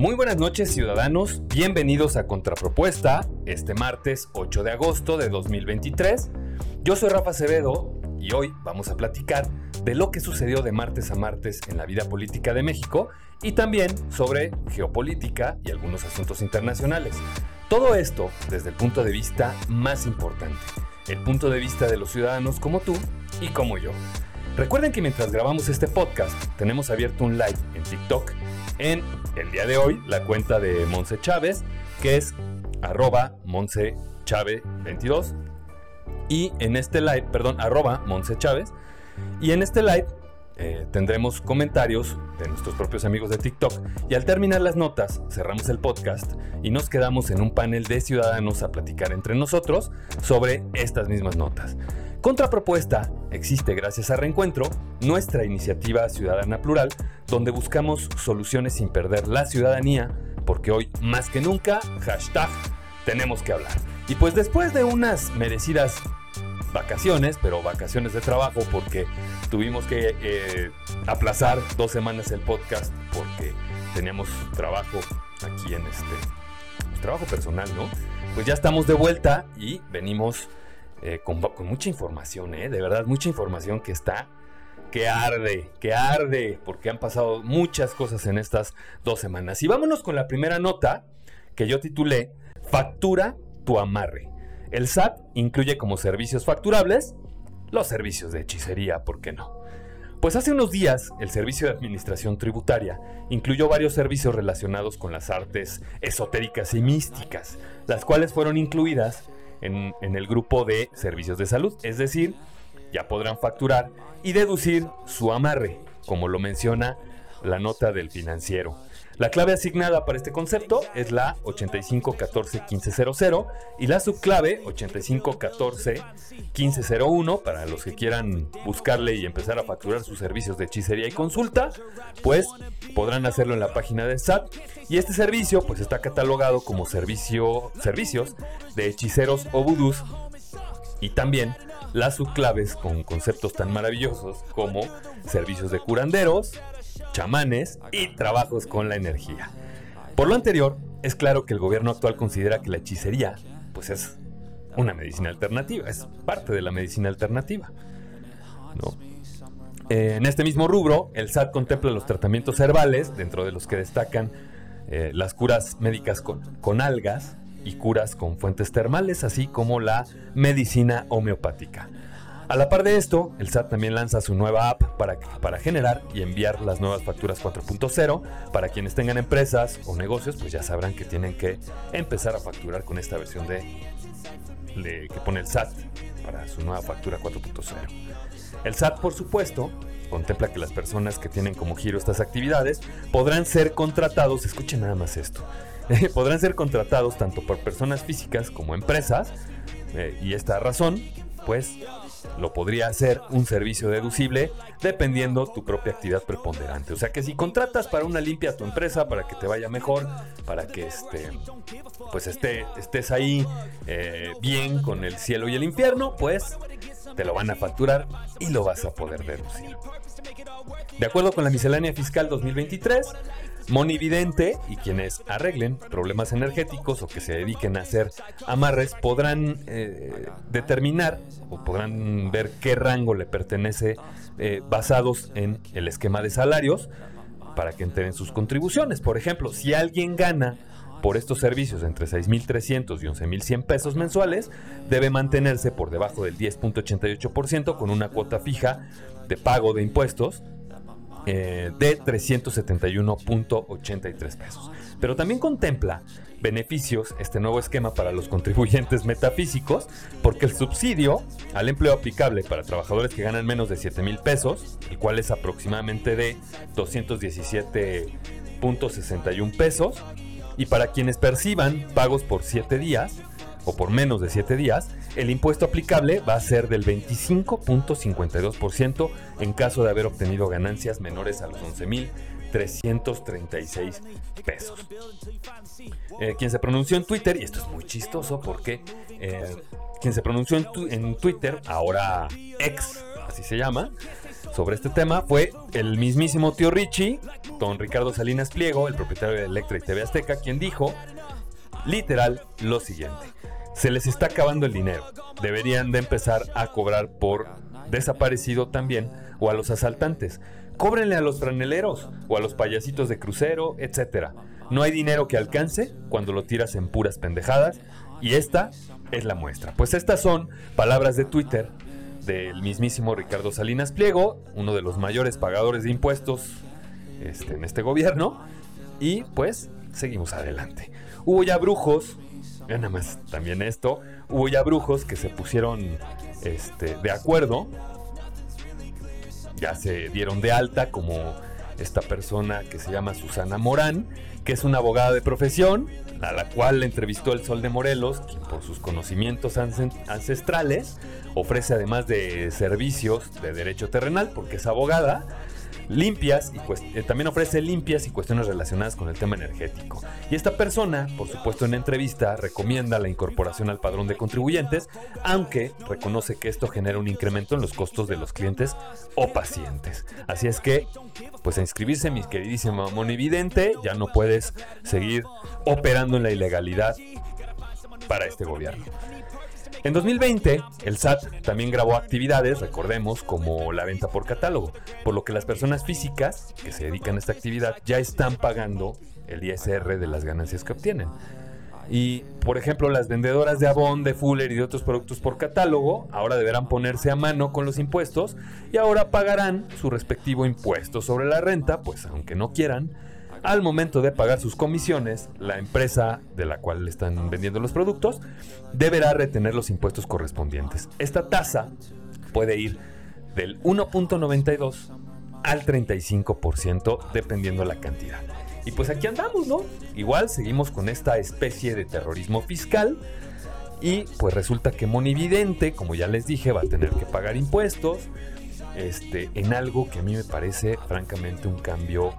Muy buenas noches ciudadanos, bienvenidos a Contrapropuesta, este martes 8 de agosto de 2023. Yo soy Rafa Acevedo y hoy vamos a platicar de lo que sucedió de martes a martes en la vida política de México y también sobre geopolítica y algunos asuntos internacionales. Todo esto desde el punto de vista más importante, el punto de vista de los ciudadanos como tú y como yo. Recuerden que mientras grabamos este podcast tenemos abierto un live en TikTok en el día de hoy la cuenta de Monse Chávez, que es arroba Monse Chávez 22. Y en este live, perdón, arroba Monse. Y en este live eh, tendremos comentarios de nuestros propios amigos de TikTok y al terminar las notas cerramos el podcast y nos quedamos en un panel de ciudadanos a platicar entre nosotros sobre estas mismas notas. Contrapropuesta existe gracias a Reencuentro, nuestra iniciativa ciudadana plural, donde buscamos soluciones sin perder la ciudadanía, porque hoy más que nunca, tenemos que hablar. Y pues después de unas merecidas vacaciones, pero vacaciones de trabajo, porque tuvimos que eh, aplazar dos semanas el podcast porque teníamos trabajo aquí en este trabajo personal, ¿no? Pues ya estamos de vuelta y venimos eh, con, mucha información, ¿eh? De verdad, mucha información que está que arde, que arde, porque han pasado muchas cosas en estas dos semanas. Y vámonos con la primera nota que yo titulé Factura tu amarre. El SAT incluye como servicios facturables los servicios de hechicería, ¿por qué no? Pues hace unos días el Servicio de Administración Tributaria incluyó varios servicios relacionados con las artes esotéricas y místicas, las cuales fueron incluidas en, el grupo de servicios de salud. Es decir, ya podrán facturar y deducir su amarre, como lo menciona la nota del financiero. La clave asignada para este concepto es la 8514-1500 y la subclave 8514-1501 para los que quieran buscarle y empezar a facturar sus servicios de hechicería y consulta, pues podrán hacerlo en la página de SAT y este servicio pues está catalogado como servicio, servicios de hechiceros o vudús y también las subclaves con conceptos tan maravillosos como servicios de curanderos, chamanes y trabajos con la energía. Por lo anterior, es claro que el gobierno actual considera que la hechicería pues es una medicina alternativa, es parte de la medicina alternativa. Eh, en este mismo rubro, el SAT contempla los tratamientos herbales, dentro de los que destacan eh, las curas médicas con, con algas y curas con fuentes termales, así como la medicina homeopática. A la par de esto, el SAT también lanza su nueva app para, para generar y enviar las nuevas facturas 4.0. Para quienes tengan empresas o negocios, pues ya sabrán que tienen que empezar a facturar con esta versión de, que pone el SAT para su nueva factura 4.0. El SAT, por supuesto, contempla que las personas que tienen como giro estas actividades podrán ser contratados, escuchen nada más esto, podrán ser contratados tanto por personas físicas como empresas, eh, y esta razón, pues lo podría hacer un servicio deducible dependiendo tu propia actividad preponderante. O sea que si contratas para una limpia a tu empresa para que te vaya mejor, para que este, pues esté, estés ahí eh, bien con el cielo y el infierno, pues te lo van a facturar y lo vas a poder deducir. De acuerdo con la miscelánea fiscal 2023, Monividente y quienes arreglen problemas energéticos o que se dediquen a hacer amarres podrán eh, determinar o podrán ver qué rango le pertenece eh, basados en el esquema de salarios para que entren sus contribuciones. Por ejemplo, si alguien gana por estos servicios entre 6.300 y 11.100 pesos mensuales, debe mantenerse por debajo del 10.88% con una cuota fija de pago de impuestos eh, de 371.83 pesos. Pero también contempla beneficios este nuevo esquema para los contribuyentes metafísicos, porque el subsidio al empleo aplicable para trabajadores que ganan menos de 7 mil pesos, el cual es aproximadamente de 217.61 pesos, y para quienes perciban pagos por 7 días por menos de 7 días, el impuesto aplicable va a ser del 25.52% en caso de haber obtenido ganancias menores a los 11.336 pesos. Eh, quien se pronunció en Twitter, y esto es muy chistoso porque eh, quien se pronunció en, en Twitter, ahora ex, así se llama, sobre este tema fue el mismísimo tío Richie, don Ricardo Salinas Pliego, el propietario de Electra y TV Azteca, quien dijo literal lo siguiente. Se les está acabando el dinero. Deberían de empezar a cobrar por desaparecido también o a los asaltantes. Cóbrenle a los franeleros o a los payasitos de crucero, etc. No hay dinero que alcance cuando lo tiras en puras pendejadas y esta es la muestra. Pues estas son palabras de Twitter del mismísimo Ricardo Salinas Pliego, uno de los mayores pagadores de impuestos este, en este gobierno. Y pues seguimos adelante. Hubo ya brujos, nada más también esto, hubo ya brujos que se pusieron este, de acuerdo, ya se dieron de alta como esta persona que se llama Susana Morán, que es una abogada de profesión, a la cual le entrevistó el Sol de Morelos, quien por sus conocimientos ancestrales ofrece además de servicios de derecho terrenal, porque es abogada, limpias y eh, también ofrece limpias y cuestiones relacionadas con el tema energético. Y esta persona, por supuesto en entrevista, recomienda la incorporación al padrón de contribuyentes, aunque reconoce que esto genera un incremento en los costos de los clientes o pacientes. Así es que, pues a inscribirse, mi queridísima monividente, ya no puedes seguir operando en la ilegalidad para este gobierno. En 2020, el SAT también grabó actividades, recordemos, como la venta por catálogo, por lo que las personas físicas que se dedican a esta actividad ya están pagando el ISR de las ganancias que obtienen. Y, por ejemplo, las vendedoras de Avon, de Fuller y de otros productos por catálogo ahora deberán ponerse a mano con los impuestos y ahora pagarán su respectivo impuesto sobre la renta, pues aunque no quieran, al momento de pagar sus comisiones, la empresa de la cual le están vendiendo los productos deberá retener los impuestos correspondientes. Esta tasa puede ir del 1.92 al 35% dependiendo la cantidad. Y pues aquí andamos, ¿no? Igual seguimos con esta especie de terrorismo fiscal. Y pues resulta que Monividente, como ya les dije, va a tener que pagar impuestos. Este, en algo que a mí me parece francamente un cambio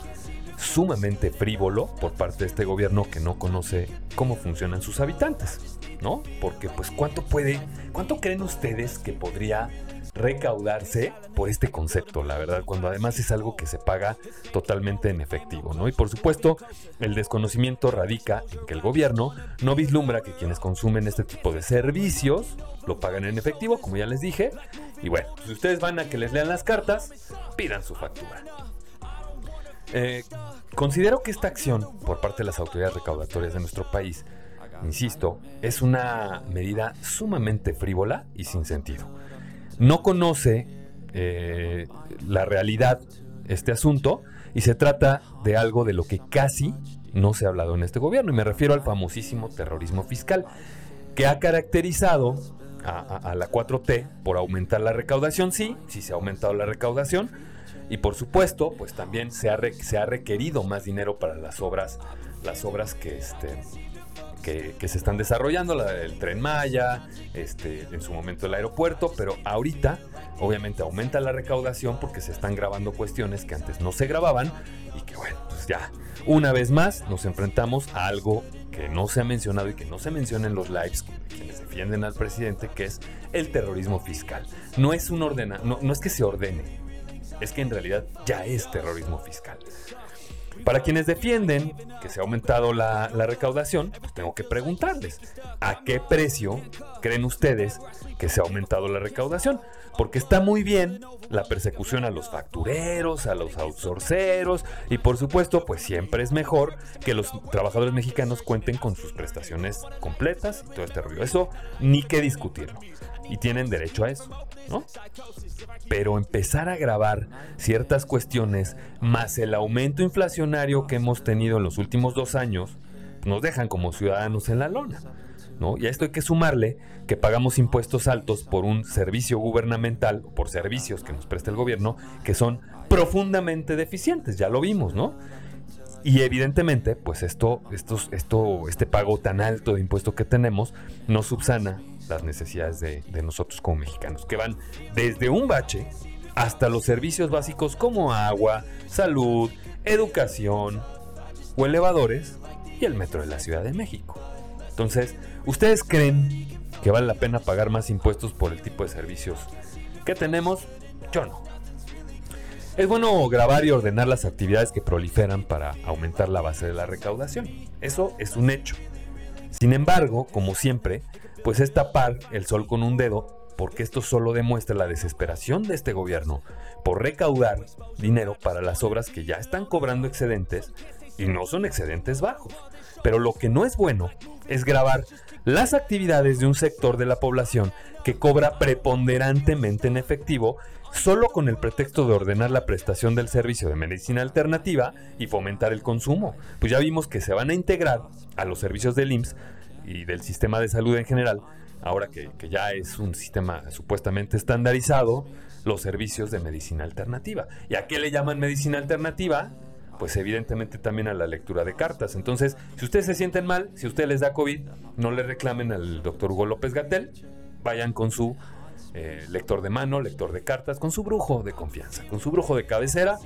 sumamente frívolo por parte de este gobierno que no conoce cómo funcionan sus habitantes, ¿no? Porque pues cuánto puede, cuánto creen ustedes que podría recaudarse por este concepto, la verdad, cuando además es algo que se paga totalmente en efectivo, ¿no? Y por supuesto, el desconocimiento radica en que el gobierno no vislumbra que quienes consumen este tipo de servicios lo pagan en efectivo, como ya les dije, y bueno, si ustedes van a que les lean las cartas, pidan su factura. Eh, considero que esta acción por parte de las autoridades recaudatorias de nuestro país, insisto, es una medida sumamente frívola y sin sentido. No conoce eh, la realidad este asunto y se trata de algo de lo que casi no se ha hablado en este gobierno y me refiero al famosísimo terrorismo fiscal que ha caracterizado a, a la 4T por aumentar la recaudación, sí, sí se ha aumentado la recaudación, y por supuesto, pues también se ha, se ha requerido más dinero para las obras, las obras que, este, que, se están desarrollando, la del tren Maya, este, en su momento el aeropuerto, pero ahorita obviamente aumenta la recaudación porque se están grabando cuestiones que antes no se grababan y que bueno, pues ya una vez más nos enfrentamos a algo que no se ha mencionado y que no se menciona en los lives quienes defienden al presidente, que es el terrorismo fiscal. No es un ordena, no, no es que se ordene, es que en realidad ya es terrorismo fiscal. Para quienes defienden que se ha aumentado la, recaudación, pues tengo que preguntarles, ¿a qué precio creen ustedes que se ha aumentado la recaudación? Porque está muy bien la persecución a los factureros, a los outsourceros y por supuesto, pues siempre es mejor que los trabajadores mexicanos cuenten con sus prestaciones completas y todo este rollo. Eso ni que discutirlo. Y tienen derecho a eso, ¿no? pero empezar a grabar ciertas cuestiones más el aumento inflacionario que hemos tenido en los últimos dos años, nos dejan como ciudadanos en la lona. ¿no? Y a esto hay que sumarle que pagamos impuestos altos por un servicio gubernamental, por servicios que nos presta el gobierno, que son profundamente deficientes, ya lo vimos, ¿no? Y evidentemente, pues esto, esto, esto, este pago tan alto de impuesto que tenemos no subsana las necesidades de, nosotros como mexicanos, que van desde un bache hasta los servicios básicos como agua, salud, educación o elevadores y el metro de la Ciudad de México. Entonces, ¿ustedes creen que vale la pena pagar más impuestos por el tipo de servicios que tenemos? Yo no. Es bueno grabar y ordenar las actividades que proliferan para aumentar la base de la recaudación. Eso es un hecho. Sin embargo, como siempre, pues es tapar el sol con un dedo porque esto solo demuestra la desesperación de este gobierno por recaudar dinero para las obras que ya están cobrando excedentes y no son excedentes bajos. Pero lo que no es bueno es grabar las actividades de un sector de la población que cobra preponderantemente en efectivo solo con el pretexto de ordenar la prestación del servicio de medicina alternativa y fomentar el consumo. Pues ya vimos que se van a integrar a los servicios del IMSS y del sistema de salud en general, ahora que, ya es un sistema supuestamente estandarizado, los servicios de medicina alternativa. ¿Y a qué le llaman medicina alternativa? Pues evidentemente también a la lectura de cartas. Entonces, si ustedes se sienten mal, si usted les da COVID, no le reclamen al doctor Hugo López Gatel, vayan con su eh, lector de mano, lector de cartas, con su brujo de confianza, con su brujo de cabecera,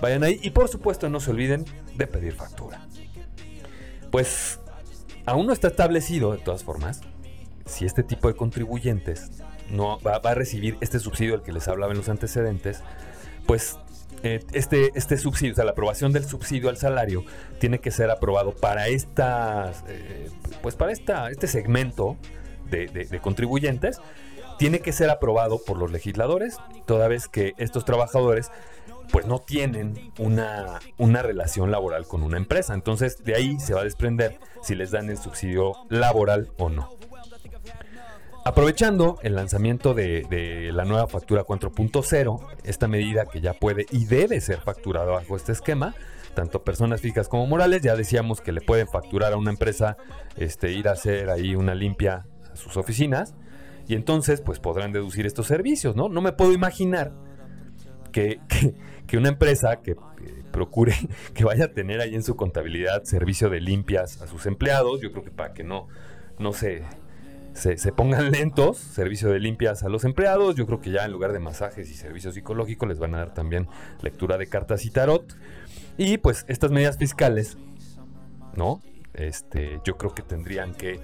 vayan ahí y por supuesto no se olviden de pedir factura. Pues aún no está establecido, de todas formas, si este tipo de contribuyentes no va, a recibir este subsidio del que les hablaba en los antecedentes, pues eh, este, este subsidio, o sea, la aprobación del subsidio al salario tiene que ser aprobado para estas, eh, pues para esta, este segmento de, contribuyentes. Tiene que ser aprobado por los legisladores, toda vez que estos trabajadores pues no tienen una, una relación laboral con una empresa. Entonces de ahí se va a desprender si les dan el subsidio laboral o no. Aprovechando el lanzamiento de, de, la nueva factura 4.0, esta medida que ya puede y debe ser facturada bajo este esquema, tanto personas físicas como morales, ya decíamos que le pueden facturar a una empresa, este, ir a hacer ahí una limpia sus oficinas y entonces pues podrán deducir estos servicios, ¿no? No me puedo imaginar que, que, una empresa que procure que vaya a tener ahí en su contabilidad servicio de limpias a sus empleados, yo creo que para que no, no se, se, pongan lentos, servicio de limpias a los empleados, yo creo que ya en lugar de masajes y servicios psicológicos les van a dar también lectura de cartas y tarot. Y pues estas medidas fiscales, ¿no? Este, yo creo que tendrían que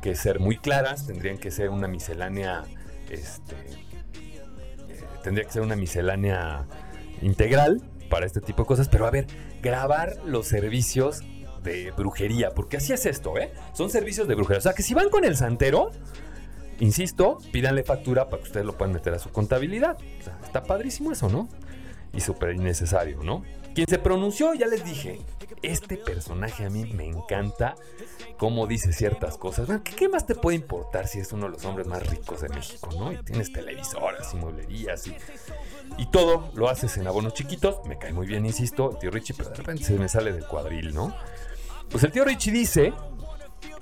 que ser muy claras, tendrían que ser una miscelánea, este, eh, tendría que ser una miscelánea integral para este tipo de cosas, pero a ver, grabar los servicios de brujería, porque así es esto, ¿eh? Son servicios de brujería. O sea, que si van con el santero, insisto, pídanle factura para que ustedes lo puedan meter a su contabilidad. Está padrísimo eso, ¿no? Y súper innecesario, ¿no? Quien se pronunció, ya les dije, este personaje a mí me encanta cómo dice ciertas cosas. ¿qué, más te puede importar si es uno de los hombres más ricos de México, ¿no? Y tienes televisoras y mueblerías y, y todo lo haces en abonos chiquitos. Me cae muy bien, insisto, el tío Richie, pero de repente se me sale del cuadril, ¿no? Pues el tío Richie dice,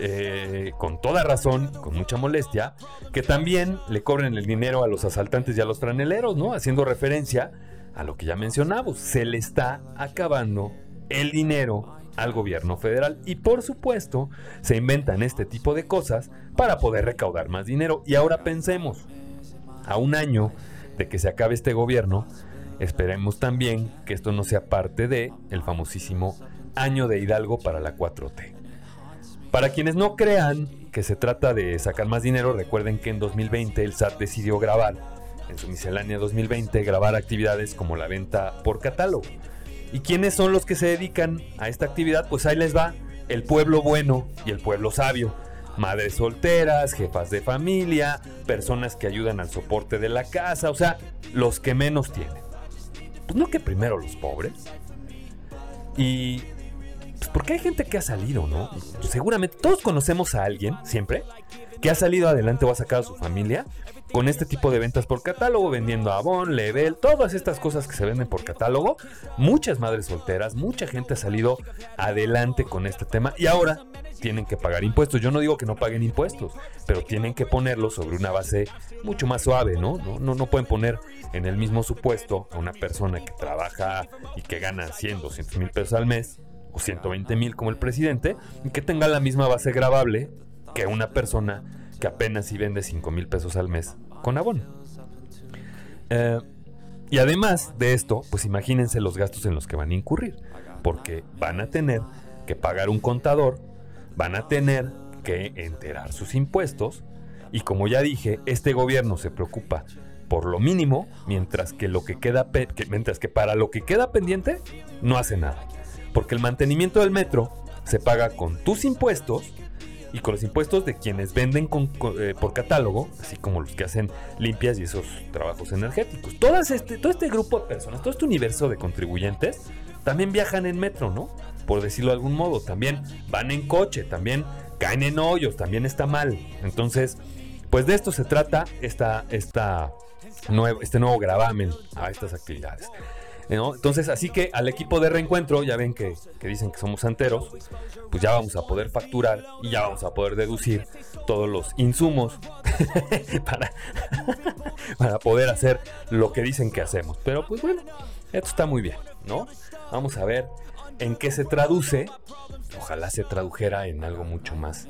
eh, con toda razón, con mucha molestia, que también le cobren el dinero a los asaltantes y a los franeleros, ¿no? Haciendo referencia a lo que ya mencionamos, se le está acabando el dinero al gobierno federal y por supuesto se inventan este tipo de cosas para poder recaudar más dinero. Y ahora pensemos, a un año de que se acabe este gobierno, esperemos también que esto no sea parte de el famosísimo año de Hidalgo para la 4T. Para quienes no crean que se trata de sacar más dinero, recuerden que en 2020 el SAT decidió grabar, en su miscelánea 2020, grabar actividades como la venta por catálogo. ¿Y quiénes son los que se dedican a esta actividad? Pues ahí les va el pueblo bueno y el pueblo sabio. Madres solteras, jefas de familia, personas que ayudan al soporte de la casa, o sea, los que menos tienen. Pues no que primero los pobres. Y pues porque hay gente que ha salido, ¿no? Seguramente todos conocemos a alguien, siempre, que ha salido adelante o ha sacado a su familia con este tipo de ventas por catálogo, vendiendo Avon, Level, todas estas cosas que se venden por catálogo. Muchas madres solteras, mucha gente ha salido adelante con este tema y ahora tienen que pagar impuestos. Yo no digo que no paguen impuestos, pero tienen que ponerlo sobre una base mucho más suave, ¿no? No, no, no pueden poner en el mismo supuesto a una persona que trabaja y que gana 100, 200 mil pesos al mes o 120 mil como el presidente y que tenga la misma base grabable que una persona que apenas si vende 5 mil pesos al mes con abono. Eh, y además de esto, pues imagínense los gastos en los que van a incurrir, porque van a tener que pagar un contador, van a tener que enterar sus impuestos, y como ya dije, este gobierno se preocupa por lo mínimo, mientras que, lo que queda mientras que para lo que queda pendiente no hace nada. Porque el mantenimiento del metro se paga con tus impuestos y con los impuestos de quienes venden eh, por catálogo, así como los que hacen limpias y esos trabajos energéticos. este, todo este grupo de personas, todo este universo de contribuyentes, también viajan en metro, ¿no? Por decirlo de algún modo, también van en coche, también caen en hoyos, también está mal. Entonces, pues de esto se trata esta, esta nuevo, este nuevo gravamen a estas actividades. Entonces, así que al equipo de reencuentro, ya ven que, dicen que somos santeros, pues ya vamos a poder facturar y ya vamos a poder deducir todos los insumos para, para poder hacer lo que dicen que hacemos. Pero pues bueno, esto está muy bien, ¿no? Vamos a ver en qué se traduce. Ojalá se tradujera en algo mucho más,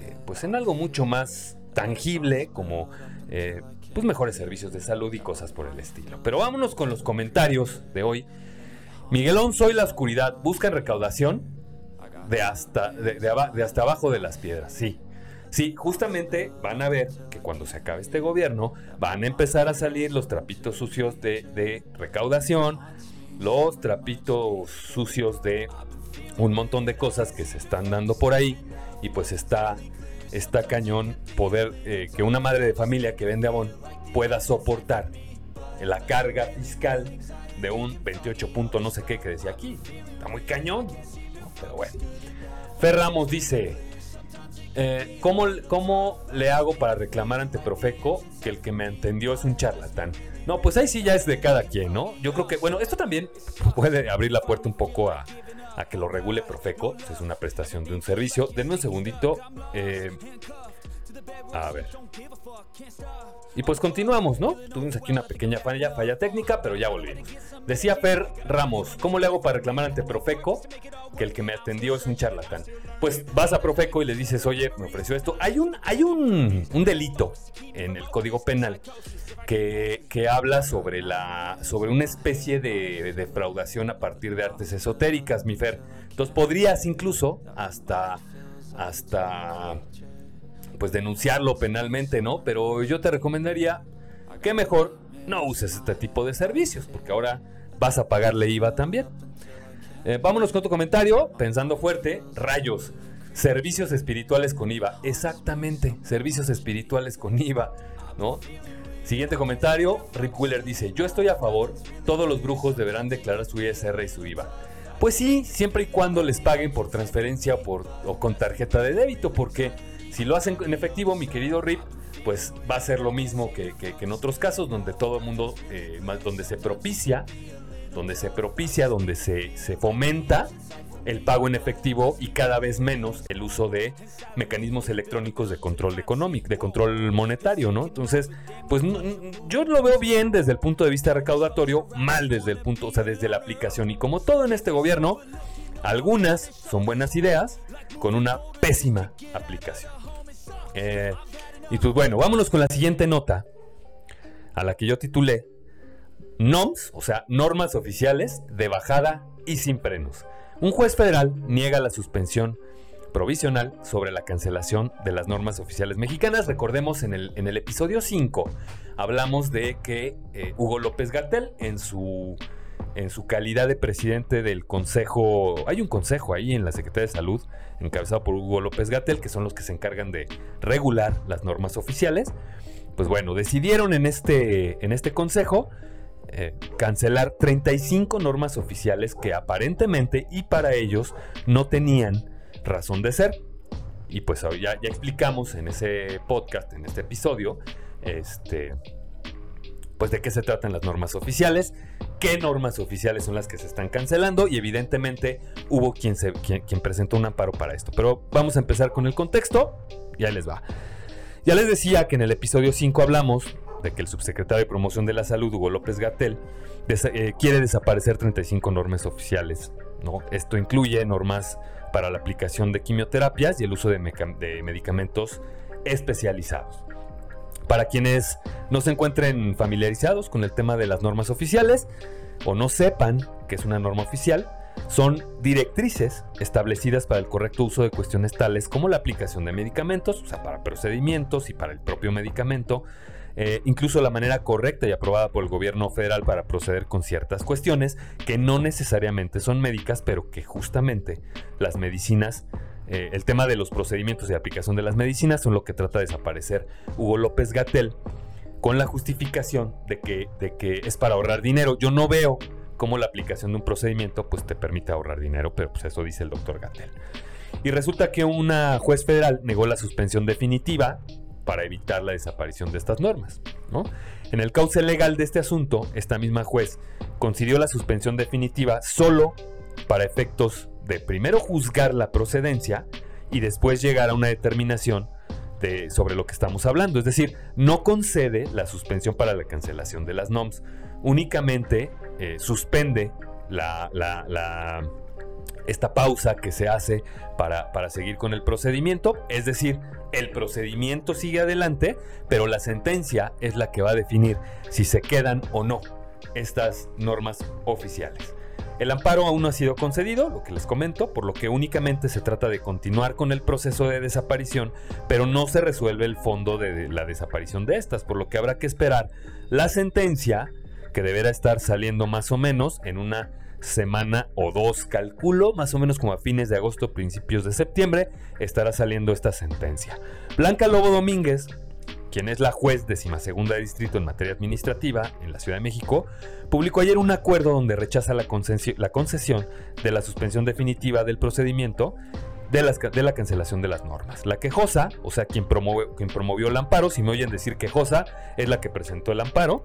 eh, pues en algo mucho más tangible como eh, pues mejores servicios de salud y cosas por el estilo. Pero vámonos con los comentarios de hoy. Miguelón, soy la oscuridad. Buscan recaudación de hasta, de, hasta abajo de las piedras. Sí. Sí, justamente van a ver que cuando se acabe este gobierno van a empezar a salir los trapitos sucios de, de recaudación, los trapitos sucios de un montón de cosas que se están dando por ahí y pues está está cañón poder eh, que una madre de familia que vende abón pueda soportar la carga fiscal de un 28 punto no sé qué que decía aquí. Está muy cañón. Pero bueno. Fer Ramos dice, eh, ¿cómo, ¿cómo, le hago para reclamar ante Profeco que el que me entendió es un charlatán? No, pues ahí sí ya es de cada quien, ¿no? Yo creo que, bueno, esto también puede abrir la puerta un poco a, a que lo regule Profeco. Es una prestación de un servicio. Denme un segundito. Eh, a ver. Y pues continuamos, ¿no? Tuvimos aquí una pequeña falla, falla técnica, pero ya volvimos. Decía Fer Ramos, ¿cómo le hago para reclamar ante Profeco que el que me atendió es un charlatán? Pues vas a Profeco y le dices, oye, me ofreció esto. Hay un, hay un, un delito en el Código Penal que, que, habla sobre, la, sobre una especie de defraudación a partir de artes esotéricas, mi Fer. Entonces podrías incluso hasta, hasta pues denunciarlo penalmente, ¿no? Pero yo te recomendaría que mejor no uses este tipo de servicios, porque ahora vas a pagarle IVA también. Eh, vámonos con tu comentario, pensando fuerte, rayos, servicios espirituales con IVA. Exactamente, servicios espirituales con IVA, ¿no? Siguiente comentario, Rick Wheeler dice, yo estoy a favor, todos los brujos deberán declarar su ISR y su IVA. Pues sí, siempre y cuando les paguen por transferencia por, o con tarjeta de débito, porque si lo hacen en efectivo, mi querido Rip, pues va a ser lo mismo que, en otros casos, donde todo el mundo, eh, donde se propicia, donde se propicia, donde se, se fomenta el pago en efectivo y cada vez menos el uso de mecanismos electrónicos de control económico, de control monetario, ¿no? Entonces, pues yo lo veo bien desde el punto de vista recaudatorio, mal desde el punto, o sea, desde la aplicación. Y como todo en este gobierno, algunas son buenas ideas con una pésima aplicación. Eh, y pues bueno, vámonos con la siguiente nota, a la que yo titulé NOMS, o sea, normas oficiales de bajada y sin frenos. Un juez federal niega la suspensión provisional sobre la cancelación de las normas oficiales mexicanas. Recordemos en el, en el episodio 5 hablamos de que eh, Hugo López Gatel en su en su calidad de presidente del consejo, hay un consejo ahí en la Secretaría de Salud, encabezado por Hugo López Gatel, que son los que se encargan de regular las normas oficiales. Pues bueno, decidieron en este, en este consejo eh, cancelar 35 normas oficiales que aparentemente y para ellos no tenían razón de ser. Y pues ya, ya explicamos en ese podcast, en este episodio, este, pues de qué se tratan las normas oficiales, qué normas oficiales son las que se están cancelando y evidentemente hubo quien, quien, presentó un amparo para esto. Pero vamos a empezar con el contexto y ahí les va. Ya les decía que en el episodio 5 hablamos de que el subsecretario de Promoción de la Salud, Hugo López Gatel, eh, quiere desaparecer 35 normas oficiales. ¿no? Esto incluye normas para la aplicación de quimioterapias y el uso de medicamentos especializados. Para quienes no se encuentren familiarizados con el tema de las normas oficiales o no sepan que es una norma oficial, son directrices establecidas para el correcto uso de cuestiones tales como la aplicación de medicamentos, o sea, para procedimientos y para el propio medicamento, eh, incluso la manera correcta y aprobada por el gobierno federal para proceder con ciertas cuestiones que no necesariamente son médicas, pero que justamente las medicinas, eh, el tema de los procedimientos de aplicación de las medicinas son lo que trata de desaparecer Hugo López Gatel con la justificación de que, de que es para ahorrar dinero. Yo no veo cómo la aplicación de un procedimiento pues te permite ahorrar dinero, pero pues eso dice el doctor Gatel. Y resulta que una juez federal negó la suspensión definitiva para evitar la desaparición de estas normas. En el cauce legal de este asunto, esta misma juez concedió la suspensión definitiva solo para efectos de primero juzgar la procedencia y después llegar a una determinación de, sobre lo que estamos hablando. Es decir, no concede la suspensión para la cancelación de las NOMS, únicamente eh, suspende esta pausa que se hace para seguir con el procedimiento. Es decir, el procedimiento sigue adelante, pero la sentencia es la que va a definir si se quedan o no estas normas oficiales. El amparo aún no ha sido concedido, lo que les comento, por lo que únicamente se trata de continuar con el proceso de desaparición, pero no se resuelve el fondo de la desaparición de estas, por lo que habrá que esperar la sentencia, que deberá estar saliendo más o menos en una semana o dos, calculo, más o menos como a fines de agosto, principios de septiembre, estará saliendo esta sentencia. Blanca Lobo Domínguez, quien es la juez segunda de distrito en materia administrativa en la Ciudad de México, publicó ayer un acuerdo donde rechaza la, concesión de la suspensión definitiva del procedimiento de, de, la cancelación de las normas. La quejosa, o sea, quien, quien promovió el amparo, si me oyen decir quejosa, es la que presentó el amparo,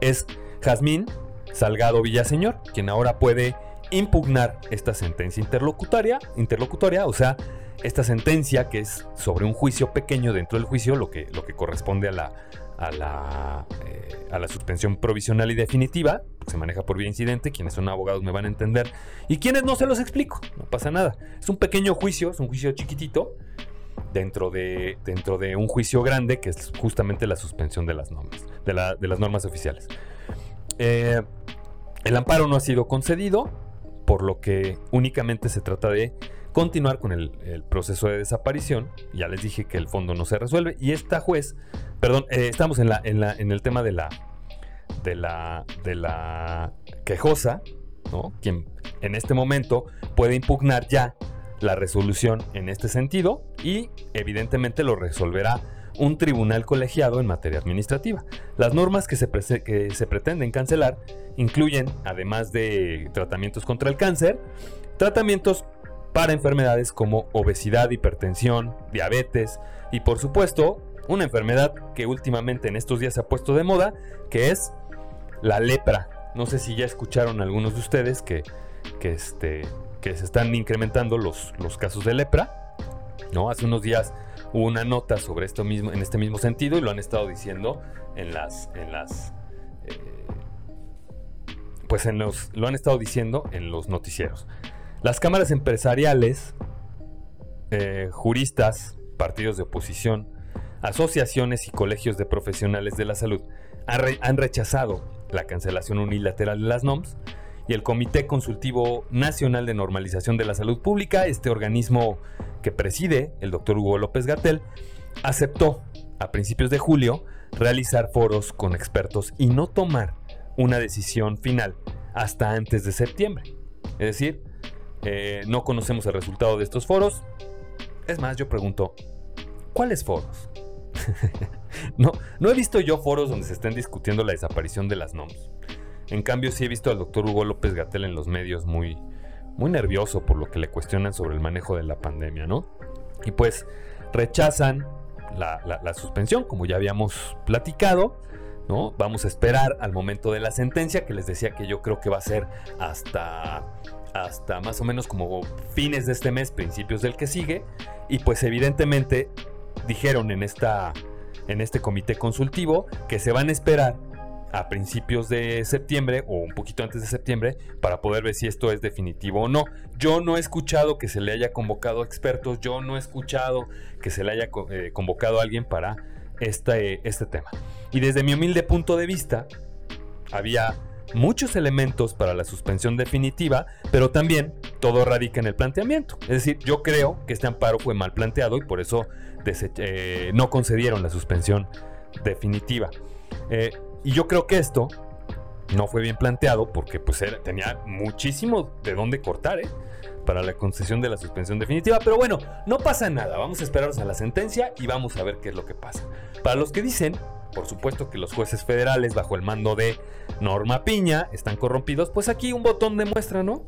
es Jazmín Salgado Villaseñor, quien ahora puede impugnar esta sentencia interlocutoria, interlocutoria, o sea, esta sentencia que es sobre un juicio pequeño dentro del juicio, lo que, lo que corresponde a la, a la, eh, a la suspensión provisional y definitiva, se maneja por vía incidente, quienes son abogados me van a entender, y quienes no se los explico, no pasa nada. Es un pequeño juicio, es un juicio chiquitito, dentro de, dentro de un juicio grande que es justamente la suspensión de las normas, de, de las normas oficiales. Eh, el amparo no ha sido concedido, por lo que únicamente se trata de continuar con el, proceso de desaparición. Ya les dije que el fondo no se resuelve. Y esta juez, perdón, eh, estamos en, el tema de la, de la, de la quejosa, ¿no? quien en este momento puede impugnar ya la resolución en este sentido y evidentemente lo resolverá un tribunal colegiado en materia administrativa. Las normas que se pretenden cancelar incluyen, además de tratamientos contra el cáncer, tratamientos para enfermedades como obesidad, hipertensión, diabetes y por supuesto una enfermedad que últimamente en estos días se ha puesto de moda, que es la lepra. No sé si ya escucharon algunos de ustedes que, que, este, que se están incrementando los, los casos de lepra. ¿no? Hace unos días hubo una nota sobre esto mismo, en este mismo sentido, y lo han estado diciendo en las. En las eh, pues en los. Lo han estado diciendo en los noticieros. Las cámaras empresariales, eh, juristas, partidos de oposición, asociaciones y colegios de profesionales de la salud han rechazado la cancelación unilateral de las NOMS y el Comité Consultivo Nacional de Normalización de la Salud Pública, este organismo que preside el doctor Hugo López Gatel, aceptó a principios de julio realizar foros con expertos y no tomar una decisión final hasta antes de septiembre. Es decir, eh, no conocemos el resultado de estos foros. Es más, yo pregunto, ¿cuáles foros? no, no he visto yo foros donde se estén discutiendo la desaparición de las NOMS. En cambio, sí he visto al doctor Hugo López Gatel en los medios muy, muy nervioso por lo que le cuestionan sobre el manejo de la pandemia, ¿no? Y pues rechazan la, suspensión, como ya habíamos platicado, ¿no? Vamos a esperar al momento de la sentencia, que les decía que yo creo que va a ser hasta, hasta más o menos como fines de este mes, principios del que sigue, y pues evidentemente dijeron en, esta, en este comité consultivo que se van a esperar a principios de septiembre o un poquito antes de septiembre para poder ver si esto es definitivo o no. Yo no he escuchado que se le haya convocado a expertos, yo no he escuchado que se le haya eh, convocado a alguien para este, este tema. Y desde mi humilde punto de vista, había muchos elementos para la suspensión definitiva, pero también todo radica en el planteamiento. Es decir, yo creo que este amparo fue mal planteado y por eso eh, no concedieron la suspensión definitiva. Eh, y yo creo que esto no fue bien planteado porque pues tenía muchísimo de dónde cortar, ¿eh? para la concesión de la suspensión definitiva. Pero bueno, no pasa nada. Vamos a esperarnos a la sentencia y vamos a ver qué es lo que pasa. Para los que dicen, por supuesto que los jueces federales bajo el mando de Norma Piña están corrompidos, pues aquí un botón demuestra, ¿no?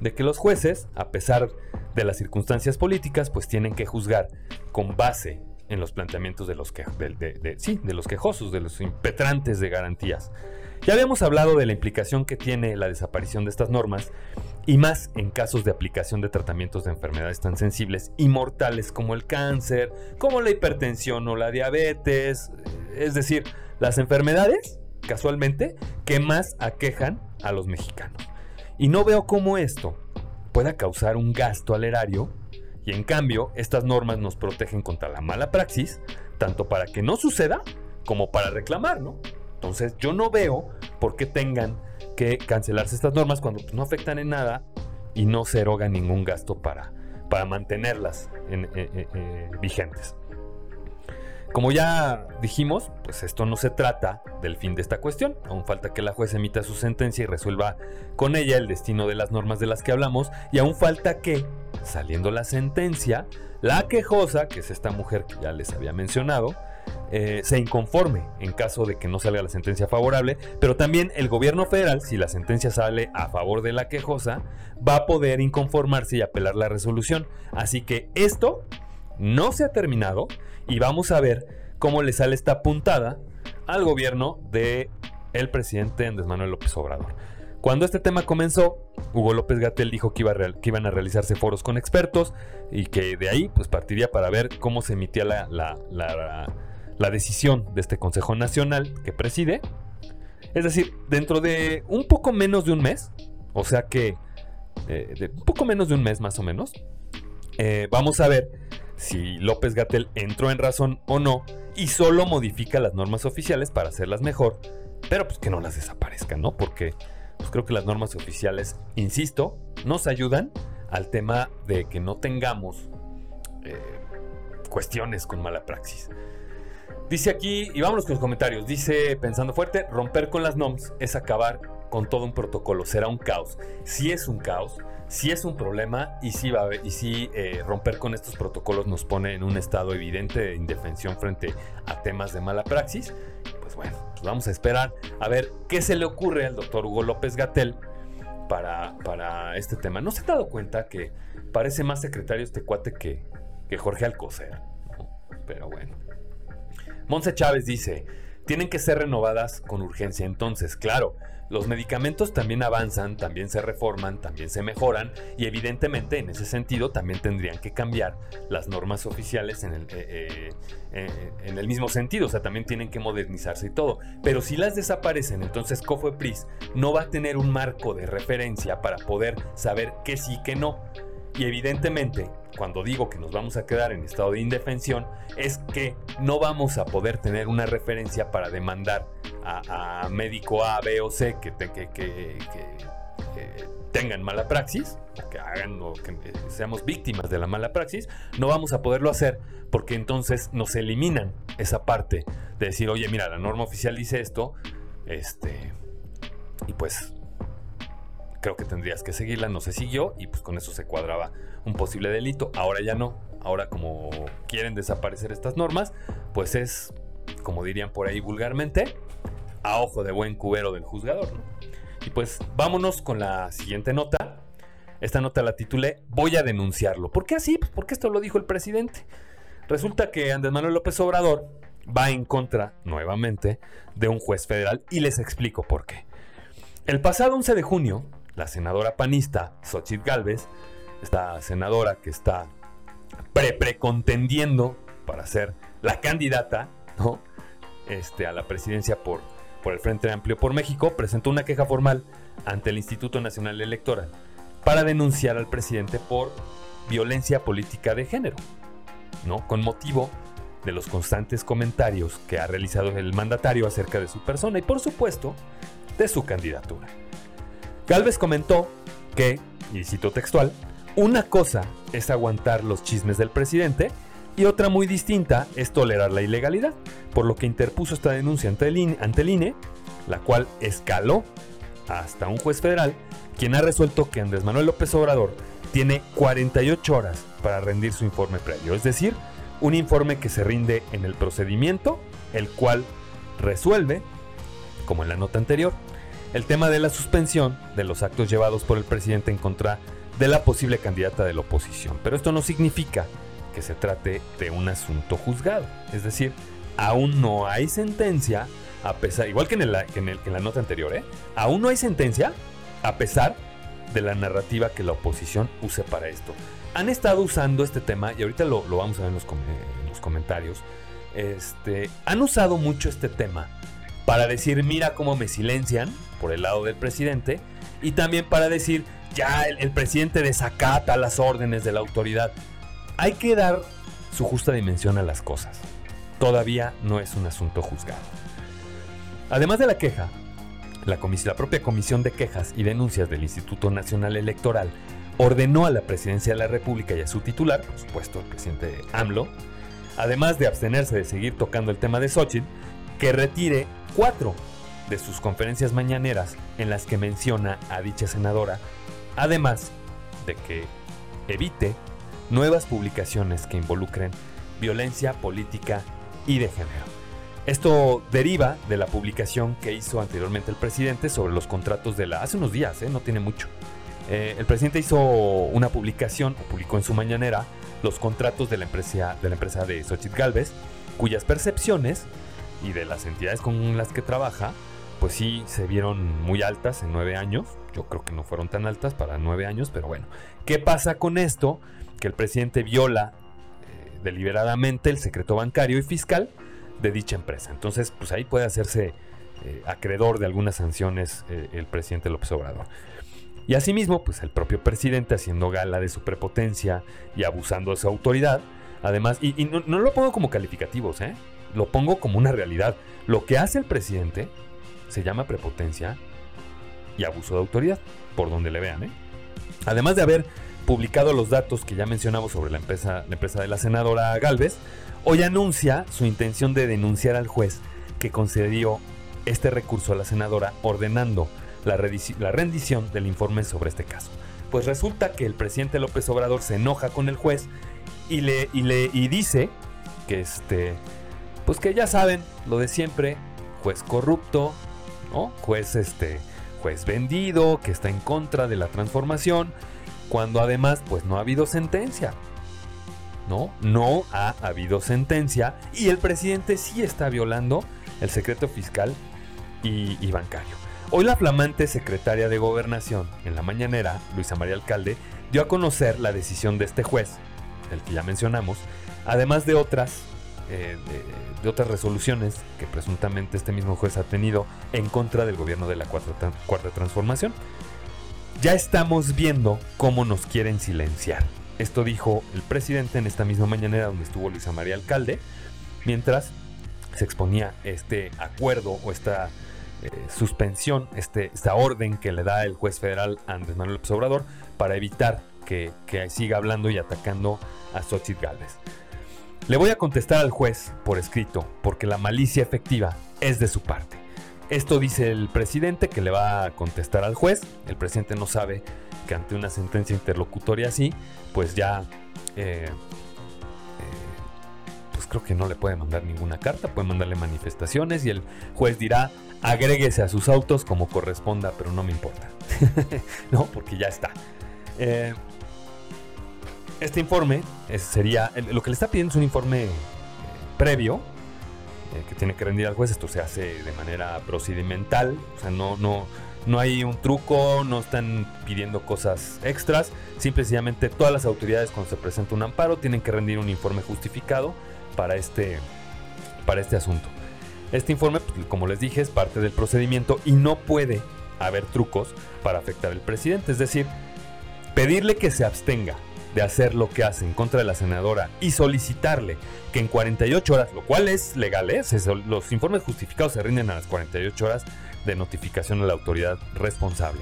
De que los jueces, a pesar de las circunstancias políticas, pues tienen que juzgar con base en los planteamientos de los, que, sí, de los quejosos, de los impetrantes de garantías. Ya habíamos hablado de la implicación que tiene la desaparición de estas normas y más en casos de aplicación de tratamientos de enfermedades tan sensibles y mortales como el cáncer, como la hipertensión o la diabetes, es decir, las enfermedades, casualmente, que más aquejan a los mexicanos. Y no veo cómo esto pueda causar un gasto al erario y en cambio estas normas nos protegen contra la mala praxis, tanto para que no suceda como para reclamar, ¿no? Entonces yo no veo por qué tengan que cancelarse estas normas cuando pues, no afectan en nada y no se eroga ningún gasto para, para mantenerlas eh, eh, eh, vigentes. Como ya dijimos, pues esto no se trata del fin de esta cuestión, aún falta que la juez emita su sentencia y resuelva con ella el destino de las normas de las que hablamos, y aún falta que, saliendo la sentencia, la quejosa, que es esta mujer que ya les había mencionado, eh, se inconforme en caso de que no salga la sentencia favorable, pero también el gobierno federal, si la sentencia sale a favor de la quejosa, va a poder inconformarse y apelar la resolución. Así que esto no se ha terminado y vamos a ver cómo le sale esta puntada al gobierno de el presidente Andrés Manuel López Obrador. Cuando este tema comenzó, Hugo López Gatel dijo que, iba que, iban a realizarse foros con expertos y que de ahí pues partiría para ver cómo se emitía la, la decisión de este Consejo Nacional que preside. Es decir, dentro de un poco menos de un mes, o sea que eh, de un poco menos de un mes más o menos, eh, vamos a ver si López Gatel entró en razón o no y solo modifica las normas oficiales para hacerlas mejor, pero pues que no las desaparezcan, ¿no? Porque pues creo que las normas oficiales, insisto, nos ayudan al tema de que no tengamos eh, cuestiones con mala praxis. Dice aquí, y vámonos con los comentarios, dice Pensando Fuerte, romper con las NOMS es acabar con todo un protocolo, será un caos. Si es un caos, si es un problema y si, va y si eh, romper con estos protocolos nos pone en un estado evidente de indefensión frente a temas de mala praxis, pues bueno, pues vamos a esperar a ver qué se le ocurre al doctor Hugo López Gatel para, para este tema. ¿No se ha dado cuenta que parece más secretario este cuate que, que Jorge Alcocer? Pero bueno. Monse Chávez dice, tienen que ser renovadas con urgencia. Entonces, claro, los medicamentos también avanzan, también se reforman, también se mejoran y evidentemente en ese sentido también tendrían que cambiar las normas oficiales en el, eh, eh, eh, mismo sentido, o sea, también tienen que modernizarse y todo. Pero si las desaparecen, entonces COFEPRIS no va a tener un marco de referencia para poder saber qué sí, qué no. Y evidentemente, cuando digo que nos vamos a quedar en estado de indefensión, es que no vamos a poder tener una referencia para demandar a, médico A, B o C que, tengan mala praxis, que hagan o que seamos víctimas de la mala praxis, no vamos a poderlo hacer porque entonces nos eliminan esa parte de decir, oye, mira, la norma oficial dice esto, este, y pues creo que tendrías que seguirla, no se siguió y pues con eso se cuadraba un posible delito. Ahora ya no, ahora como quieren desaparecer estas normas, pues es, como dirían por ahí vulgarmente, a ojo de buen cubero del juzgador. Y pues vámonos con la siguiente nota. Esta nota la titulé Voy a denunciarlo. ¿Por qué así? Pues porque esto lo dijo el presidente. Resulta que Andrés Manuel López Obrador va en contra, nuevamente, de un juez federal y les explico por qué. El pasado 11 de junio, la senadora panista Xochitl Galvez, esta senadora que está pre-precontendiendo para ser la candidata este, a la presidencia por, el Frente Amplio por México, presentó una queja formal ante el Instituto Nacional Electoral para denunciar al presidente por violencia política de género, con motivo de los constantes comentarios que ha realizado el mandatario acerca de su persona y por supuesto de su candidatura. Galvez comentó que, y cito textual, una cosa es aguantar los chismes del presidente Y otra muy distinta es tolerar la ilegalidad, por lo que interpuso esta denuncia ante el INE, ante INE la cual escaló hasta un juez federal, quien ha resuelto que Andrés Manuel López Obrador tiene 48 horas para rendir su informe previo, es decir, un informe que se rinde en el procedimiento, el cual resuelve, como en la nota anterior, el tema de la suspensión de los actos llevados por el presidente en contra de la posible candidata de la oposición. Pero esto no significa que se trate de un asunto juzgado, es decir, aún no hay sentencia a pesar, igual que en, la nota anterior, ¿eh? aún no hay sentencia, a pesar de la narrativa que la oposición use para esto. Han estado usando este tema, y ahorita lo, vamos a ver en los, comentarios, este, han usado mucho este tema para decir, mira cómo me silencian por el lado del presidente, y también para decir, ya el, presidente desacata las órdenes de la autoridad. Hay que dar su justa dimensión a las cosas. Todavía no es un asunto juzgado. Además de la queja, la, propia Comisión de Quejas y Denuncias del Instituto Nacional Electoral ordenó a la Presidencia de la República y a su titular, por supuesto el presidente AMLO, además de abstenerse de seguir tocando el tema de Xochitl, que retire cuatro de sus conferencias mañaneras en las que menciona a dicha senadora, además de que evite nuevas publicaciones que involucren violencia política y de género. Esto deriva de la publicación que hizo anteriormente el presidente sobre los contratos de la... Hace unos días, ¿eh? no tiene mucho. Eh, el presidente hizo una publicación, publicó en su mañanera, los contratos de la empresa de, la empresa de Xochitl Galvez, cuyas percepciones y de las entidades con las que trabaja, pues sí se vieron muy altas en nueve años. Yo creo que no fueron tan altas para nueve años, pero bueno. ¿Qué pasa con esto? Que el presidente viola eh, deliberadamente el secreto bancario y fiscal de dicha empresa. Entonces, pues ahí puede hacerse eh, acreedor de algunas sanciones eh, el presidente López Obrador. Y asimismo, pues el propio presidente haciendo gala de su prepotencia y abusando de su autoridad. Además, y, no, lo pongo como calificativos, ¿eh? lo pongo como una realidad. Lo que hace el presidente se llama prepotencia y abuso de autoridad, por donde le vean. ¿eh? Además de haber publicado los datos que ya mencionamos sobre la empresa, la empresa de la senadora Galvez, Hoy anuncia su intención de denunciar al juez que concedió este recurso a la senadora ordenando la, rendición del informe sobre este caso. Pues resulta que el presidente López Obrador se enoja con el juez y le, y le y dice que este pues que ya saben lo de siempre, juez corrupto, ¿no? Juez este juez vendido, que está en contra de la transformación, cuando además pues no ha habido sentencia. ¿no? No ha habido sentencia y el presidente sí está violando el secreto fiscal y, bancario. Hoy la flamante secretaria de Gobernación, en la mañanera, Luisa María Alcalde, dio a conocer la decisión de este juez, el que ya mencionamos, además de otras, eh, de, otras resoluciones que presuntamente este mismo juez ha tenido en contra del gobierno de la cuarta, cuarta transformación. Ya estamos viendo cómo nos quieren silenciar. Esto dijo el presidente en esta misma mañanera donde estuvo Luisa María Alcalde, mientras se exponía este acuerdo o esta eh, suspensión, este, esta orden que le da el juez federal Andrés Manuel López Obrador para evitar que, siga hablando y atacando a Xochitl Gálvez. Le voy a contestar al juez por escrito, porque la malicia efectiva es de su parte. Esto dice el presidente que le va a contestar al juez. El presidente no sabe que ante una sentencia interlocutoria así, pues ya, eh, eh, pues creo que no le puede mandar ninguna carta, puede mandarle manifestaciones y el juez dirá, agréguese a sus autos como corresponda, pero no me importa. no, porque ya está. Eh, este informe sería, lo que le está pidiendo es un informe previo que tiene que rendir al juez. Esto se hace de manera procedimental, o sea, no, no, no hay un truco, no están pidiendo cosas extras. Simplemente todas las autoridades cuando se presenta un amparo tienen que rendir un informe justificado para este, para este asunto. Este informe, pues, como les dije, es parte del procedimiento y no puede haber trucos para afectar al presidente. Es decir, pedirle que se abstenga de hacer lo que hace en contra de la senadora y solicitarle que en 48 horas, lo cual es legal, ¿eh? los informes justificados se rinden a las 48 horas, de notificación a la autoridad responsable.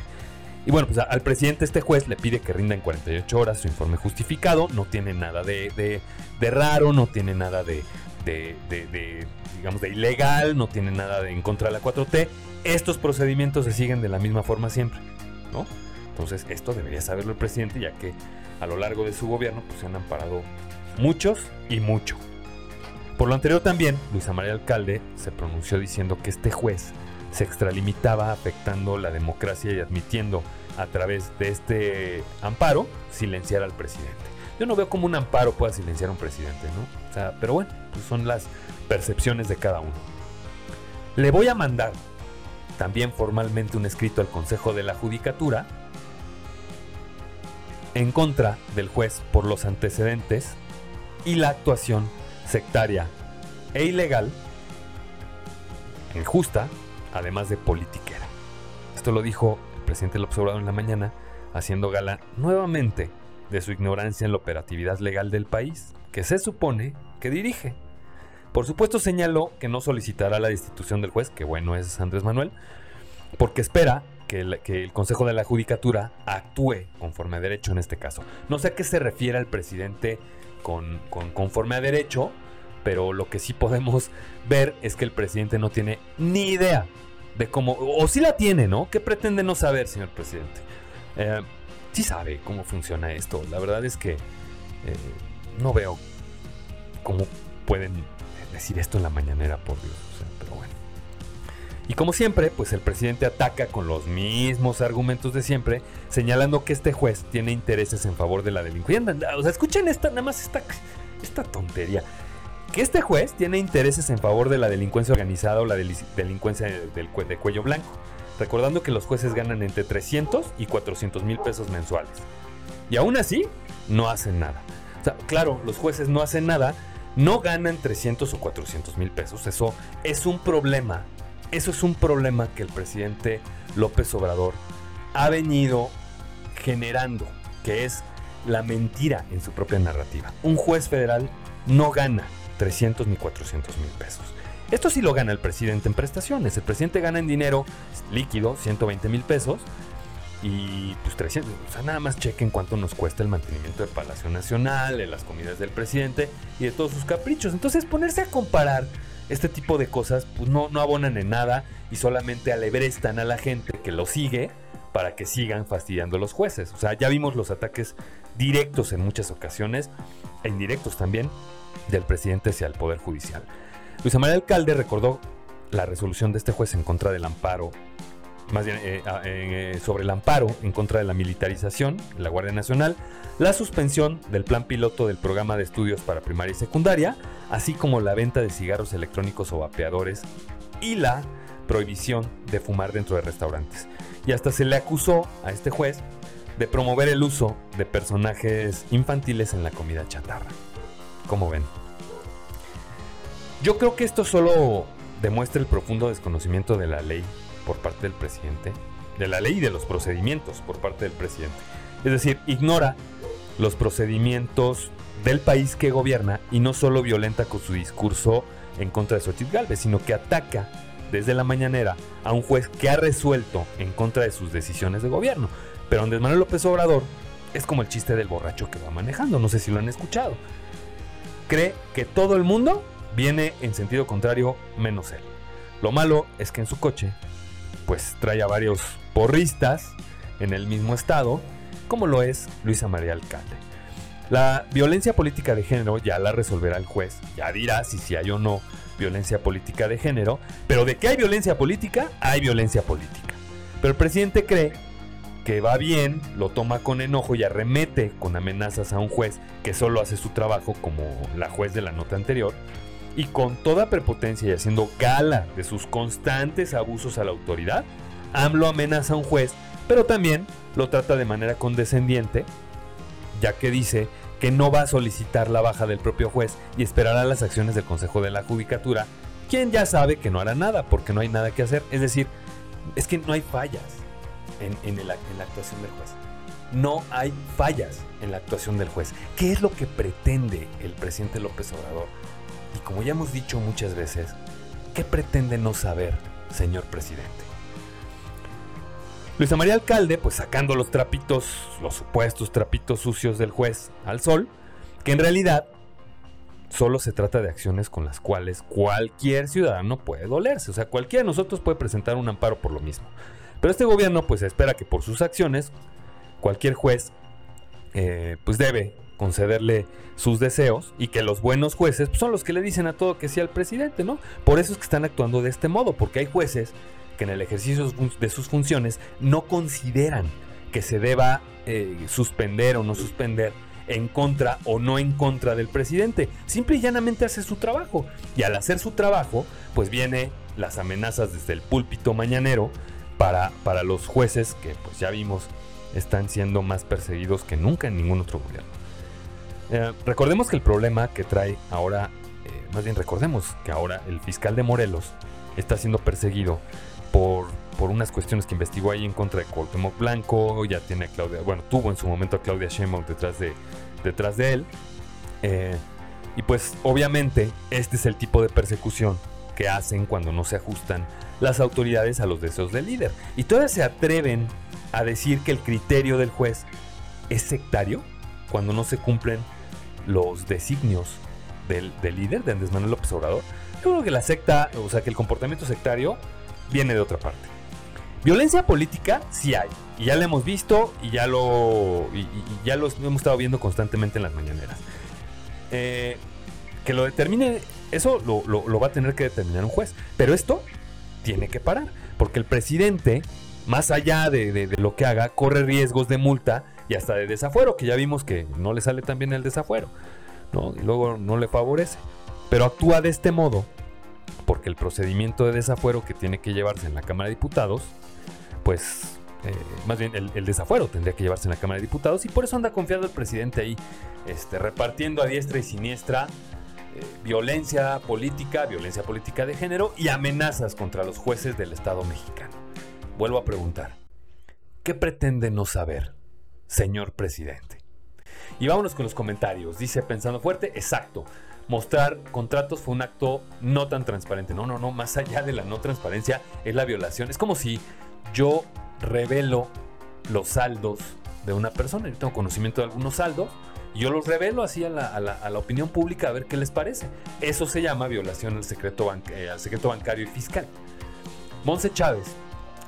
Y bueno, pues al presidente este juez le pide que rinda en 48 horas su informe justificado, no tiene nada de, raro, no tiene nada de, de, digamos, de ilegal, no tiene nada de en contra de la 4T. Estos procedimientos se siguen de la misma forma siempre, ¿no? Entonces esto debería saberlo el presidente ya que a lo largo de su gobierno pues, se han amparado muchos y mucho. Por lo anterior también, Luisa María Alcalde se pronunció diciendo que este juez se extralimitaba afectando la democracia y admitiendo a través de este amparo silenciar al presidente. Yo no veo cómo un amparo pueda silenciar a un presidente, ¿no? O pero bueno, pues son las percepciones de cada uno. Le voy a mandar también formalmente un escrito al Consejo de la Judicatura en contra del juez por los antecedentes y la actuación sectaria e ilegal, injusta además de politiquera. Esto lo dijo el presidente López Obrador en la mañana, haciendo gala nuevamente de su ignorancia en la operatividad legal del país, que se supone que dirige. Por supuesto señaló que no solicitará la destitución del juez, que bueno es Andrés Manuel, porque espera que el, Consejo de la Judicatura actúe conforme a derecho en este caso. No sé a qué se refiere el presidente con, con conforme a derecho, pero lo que sí podemos ver es que el presidente no tiene ni idea de cómo, o sí la tiene, ¿no? ¿Qué pretende no saber, señor presidente? Eh, sí sabe cómo funciona esto. La verdad es que eh, no veo cómo pueden decir esto en la mañanera, por Dios. Y como siempre, pues el presidente ataca con los mismos argumentos de siempre, señalando que este juez tiene intereses en favor de la delincuencia. O sea, escuchen esta, nada más esta, esta tontería que este juez tiene intereses en favor de la delincuencia organizada o la delincuencia del de cuello blanco, recordando que los jueces ganan entre 300 y 400 mil pesos mensuales. Y aún así, no hacen nada. O sea, claro, los jueces no hacen nada, no ganan 300 o 400 mil pesos. Eso es un problema. Eso es un problema que el presidente López Obrador ha venido generando, que es la mentira en su propia narrativa. Un juez federal no gana 300 ni 400 mil pesos. Esto sí lo gana el presidente en prestaciones. El presidente gana en dinero líquido 120 mil pesos. Y pues 300, o sea, nada más chequen cuánto nos cuesta el mantenimiento del Palacio Nacional, de las comidas del presidente y de todos sus caprichos. Entonces ponerse a comparar este tipo de cosas pues no, no abonan en nada y solamente alebrestan a la gente que lo sigue para que sigan fastidiando a los jueces. O sea, ya vimos los ataques directos en muchas ocasiones, e indirectos también, del presidente hacia el Poder Judicial. Luis María Alcalde recordó la resolución de este juez en contra del amparo, más bien eh, eh, sobre el amparo en contra de la militarización de la Guardia Nacional, la suspensión del plan piloto del programa de estudios para primaria y secundaria, así como la venta de cigarros electrónicos o vapeadores y la prohibición de fumar dentro de restaurantes. Y hasta se le acusó a este juez de promover el uso de personajes infantiles en la comida chatarra. ¿Cómo ven? Yo creo que esto solo demuestra el profundo desconocimiento de la ley por parte del presidente, de la ley y de los procedimientos por parte del presidente. Es decir, ignora los procedimientos del país que gobierna y no solo violenta con su discurso en contra de Xochitl Galvez, sino que ataca desde la mañanera a un juez que ha resuelto en contra de sus decisiones de gobierno. Pero Andrés Manuel López Obrador es como el chiste del borracho que va manejando, no sé si lo han escuchado. Cree que todo el mundo viene en sentido contrario menos él. Lo malo es que en su coche, pues trae a varios porristas en el mismo estado, como lo es Luisa María Alcalde. La violencia política de género ya la resolverá el juez, ya dirá si hay o no violencia política de género, pero de que hay violencia política, hay violencia política. Pero el presidente cree que va bien, lo toma con enojo y arremete con amenazas a un juez que solo hace su trabajo como la juez de la nota anterior, y con toda prepotencia y haciendo gala de sus constantes abusos a la autoridad, AMLO amenaza a un juez, pero también lo trata de manera condescendiente, ya que dice que no va a solicitar la baja del propio juez y esperará las acciones del Consejo de la Judicatura, quien ya sabe que no hará nada porque no hay nada que hacer. Es decir, es que no hay fallas en, en la actuación del juez. No hay fallas en la actuación del juez. ¿Qué es lo que pretende el presidente López Obrador? Y como ya hemos dicho muchas veces, ¿qué pretende no saber, señor presidente? Luisa María Alcalde, pues sacando los trapitos, los supuestos trapitos sucios del juez al sol, que en realidad solo se trata de acciones con las cuales cualquier ciudadano puede dolerse. O sea, cualquiera de nosotros puede presentar un amparo por lo mismo. Pero este gobierno pues espera que por sus acciones cualquier juez eh, pues debe concederle sus deseos y que los buenos jueces pues, son los que le dicen a todo que sí al presidente, ¿no? Por eso es que están actuando de este modo, porque hay jueces que en el ejercicio de sus funciones no consideran que se deba eh, suspender o no suspender en contra o no en contra del presidente. Simple y llanamente hace su trabajo. Y al hacer su trabajo, pues viene las amenazas desde el púlpito mañanero para, para los jueces que pues ya vimos están siendo más perseguidos que nunca en ningún otro gobierno. Eh, recordemos que el problema que trae ahora, eh, más bien recordemos que ahora el fiscal de Morelos está siendo perseguido por, por unas cuestiones que investigó ahí en contra de Cuauhtémoc Blanco, ya tiene a Claudia, bueno, tuvo en su momento a Claudia Sheinbaum detrás de, detrás de él. Eh, y pues obviamente este es el tipo de persecución que hacen cuando no se ajustan las autoridades a los deseos del líder. Y todavía se atreven a decir que el criterio del juez es sectario cuando no se cumplen los designios del, líder, de Andrés Manuel López Obrador. Yo creo que la secta, o sea, que el comportamiento sectario viene de otra parte. Violencia política sí hay, y ya lo hemos visto y ya lo, ya lo hemos estado viendo constantemente en las mañaneras. Eh, que lo determine, eso lo va a tener que determinar un juez, pero esto tiene que parar, porque el presidente más allá de, lo que haga, corre riesgos de multa y hasta de desafuero, que ya vimos que no le sale tan bien el desafuero, ¿no? Y luego no le favorece. Pero actúa de este modo porque el procedimiento de desafuero que tiene que llevarse en la Cámara de Diputados, pues eh, más bien el, desafuero tendría que llevarse en la Cámara de Diputados y por eso anda confiado el presidente ahí, este, repartiendo a diestra y siniestra eh, violencia política, violencia política de género y amenazas contra los jueces del Estado mexicano. Vuelvo a preguntar, ¿qué pretende no saber, señor presidente? Y vámonos con los comentarios. Dice, pensando fuerte, exacto. Mostrar contratos fue un acto no tan transparente. No, no, no, más allá de la no transparencia es la violación. Es como si yo revelo los saldos de una persona. Yo tengo conocimiento de algunos saldos y yo los revelo así a la, opinión pública a ver qué les parece. Eso se llama violación al eh, al secreto bancario y fiscal. Monse Chávez,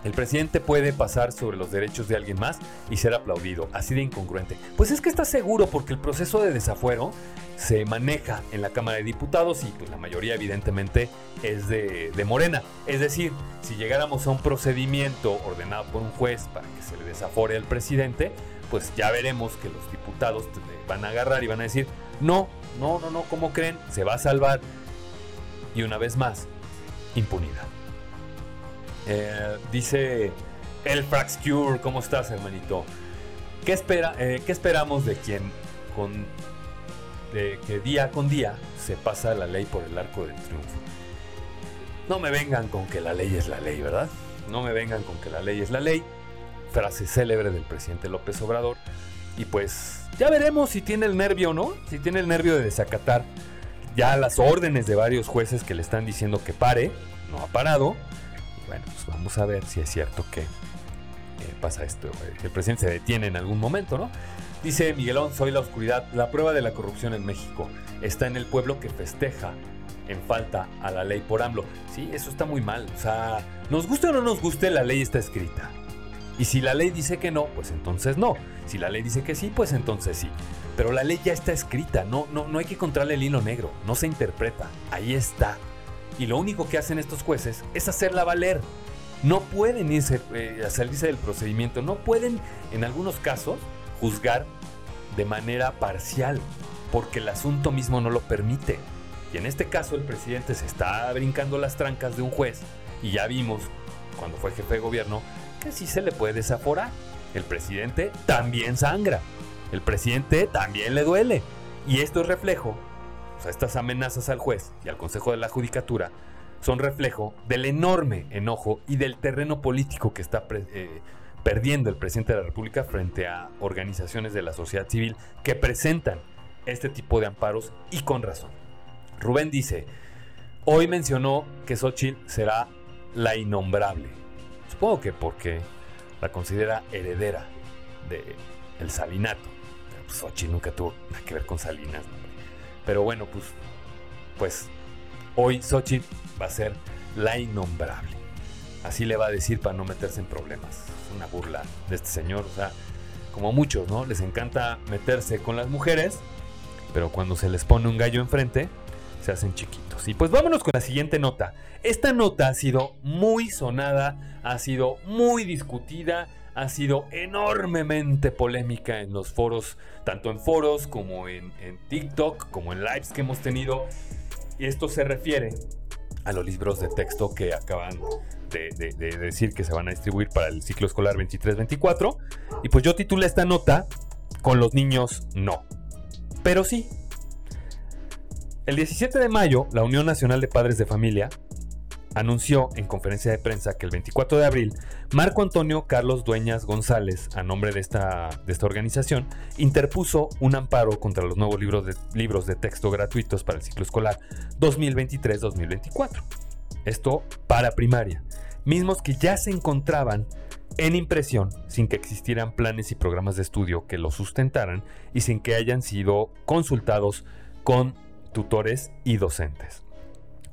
el presidente puede pasar sobre los derechos de alguien más y ser aplaudido, así de incongruente. Pues es que está seguro porque el proceso de desafuero se maneja en la Cámara de Diputados y pues la mayoría evidentemente es de, Morena. Es decir, si llegáramos a un procedimiento ordenado por un juez para que se le desafore al presidente, pues ya veremos que los diputados van a agarrar y van a decir, no, no, no, no, ¿cómo creen? Se va a salvar. Y una vez más, impunidad. Eh, dice el Frax Cure, ¿cómo estás, hermanito? ¿Qué, espera, eh, ¿Qué esperamos de quien con de día con día se pasa la ley por el arco del triunfo? No me vengan con que la ley es la ley, ¿verdad? No me vengan con que la ley es la ley. Frase célebre del presidente López Obrador. Y pues ya veremos si tiene el nervio no, si tiene el nervio de desacatar ya las órdenes de varios jueces que le están diciendo que pare, no ha parado, bueno, pues vamos a ver si es cierto que pasa esto, que el presidente se detiene en algún momento, ¿no? Dice Miguelón, soy la oscuridad. La prueba de la corrupción en México está en el pueblo que festeja en falta a la ley por AMLO. Sí, eso está muy mal. O sea, nos guste o no nos guste, la ley está escrita. Y si la ley dice que no, pues entonces no. Si la ley dice que sí, pues entonces sí. Pero la ley ya está escrita, no, no, no hay que encontrarle el hilo negro, no se interpreta, ahí está. Y lo único que hacen estos jueces es hacerla valer. No pueden irse eh, salirse del procedimiento, no pueden en algunos casos juzgar de manera parcial, porque el asunto mismo no lo permite. Y en este caso el presidente se está brincando las trancas de un juez y ya vimos cuando fue jefe de gobierno que sí se le puede desaforar. El presidente también sangra. El presidente también le duele. Y esto es reflejo estas amenazas al juez y al Consejo de la Judicatura son reflejo del enorme enojo y del terreno político que está eh, perdiendo el presidente de la República frente a organizaciones de la sociedad civil que presentan este tipo de amparos y con razón. Rubén dice, hoy mencionó que Xochitl será la innombrable. Supongo que porque la considera heredera de el salinato. Pero pues nunca tuvo nada que ver con Salinas. Pero bueno, pues, pues hoy Xochitl va a ser la innombrable. Así le va a decir para no meterse en problemas. Es una burla de este señor. O sea, como muchos, ¿no? Les encanta meterse con las mujeres, pero cuando se les pone un gallo enfrente, se hacen chiquitos. Y pues vámonos con la siguiente nota. Esta nota ha sido muy sonada, ha sido muy discutida, ha sido enormemente polémica en los foros, tanto en foros como en, TikTok, como en lives que hemos tenido. Y esto se refiere a los libros de texto que acaban de, de, decir que se van a distribuir para el ciclo escolar 23-24. Y pues yo titulé esta nota con los niños no. Pero sí, el 17 de mayo, la Unión Nacional de Padres de Familia anunció en conferencia de prensa que el 24 de abril, Marco Antonio Carlos Dueñas González, a nombre de esta, organización, interpuso un amparo contra los nuevos libros de, libros de texto gratuitos para el ciclo escolar 2023-2024. Esto para primaria, mismos que ya se encontraban en impresión sin que existieran planes y programas de estudio que los sustentaran y sin que hayan sido consultados con tutores y docentes.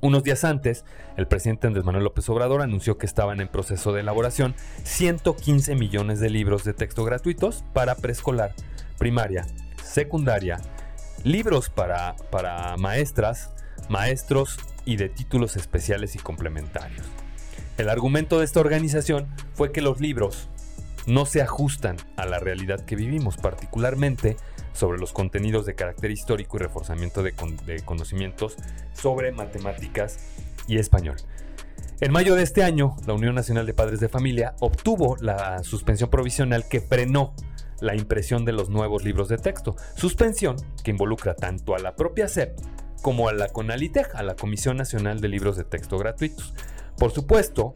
Unos días antes, el presidente Andrés Manuel López Obrador anunció que estaban en proceso de elaboración 115 millones de libros de texto gratuitos para preescolar, primaria, secundaria, libros para, para maestras, maestros y de títulos especiales y complementarios. El argumento de esta organización fue que los libros no se ajustan a la realidad que vivimos, particularmente sobre los contenidos de carácter histórico y reforzamiento de, conocimientos sobre matemáticas y español. En mayo de este año, la Unión Nacional de Padres de Familia obtuvo la suspensión provisional que frenó la impresión de los nuevos libros de texto. Suspensión que involucra tanto a la propia SEP como a la CONALITEG, a la Comisión Nacional de Libros de Texto Gratuitos. Por supuesto,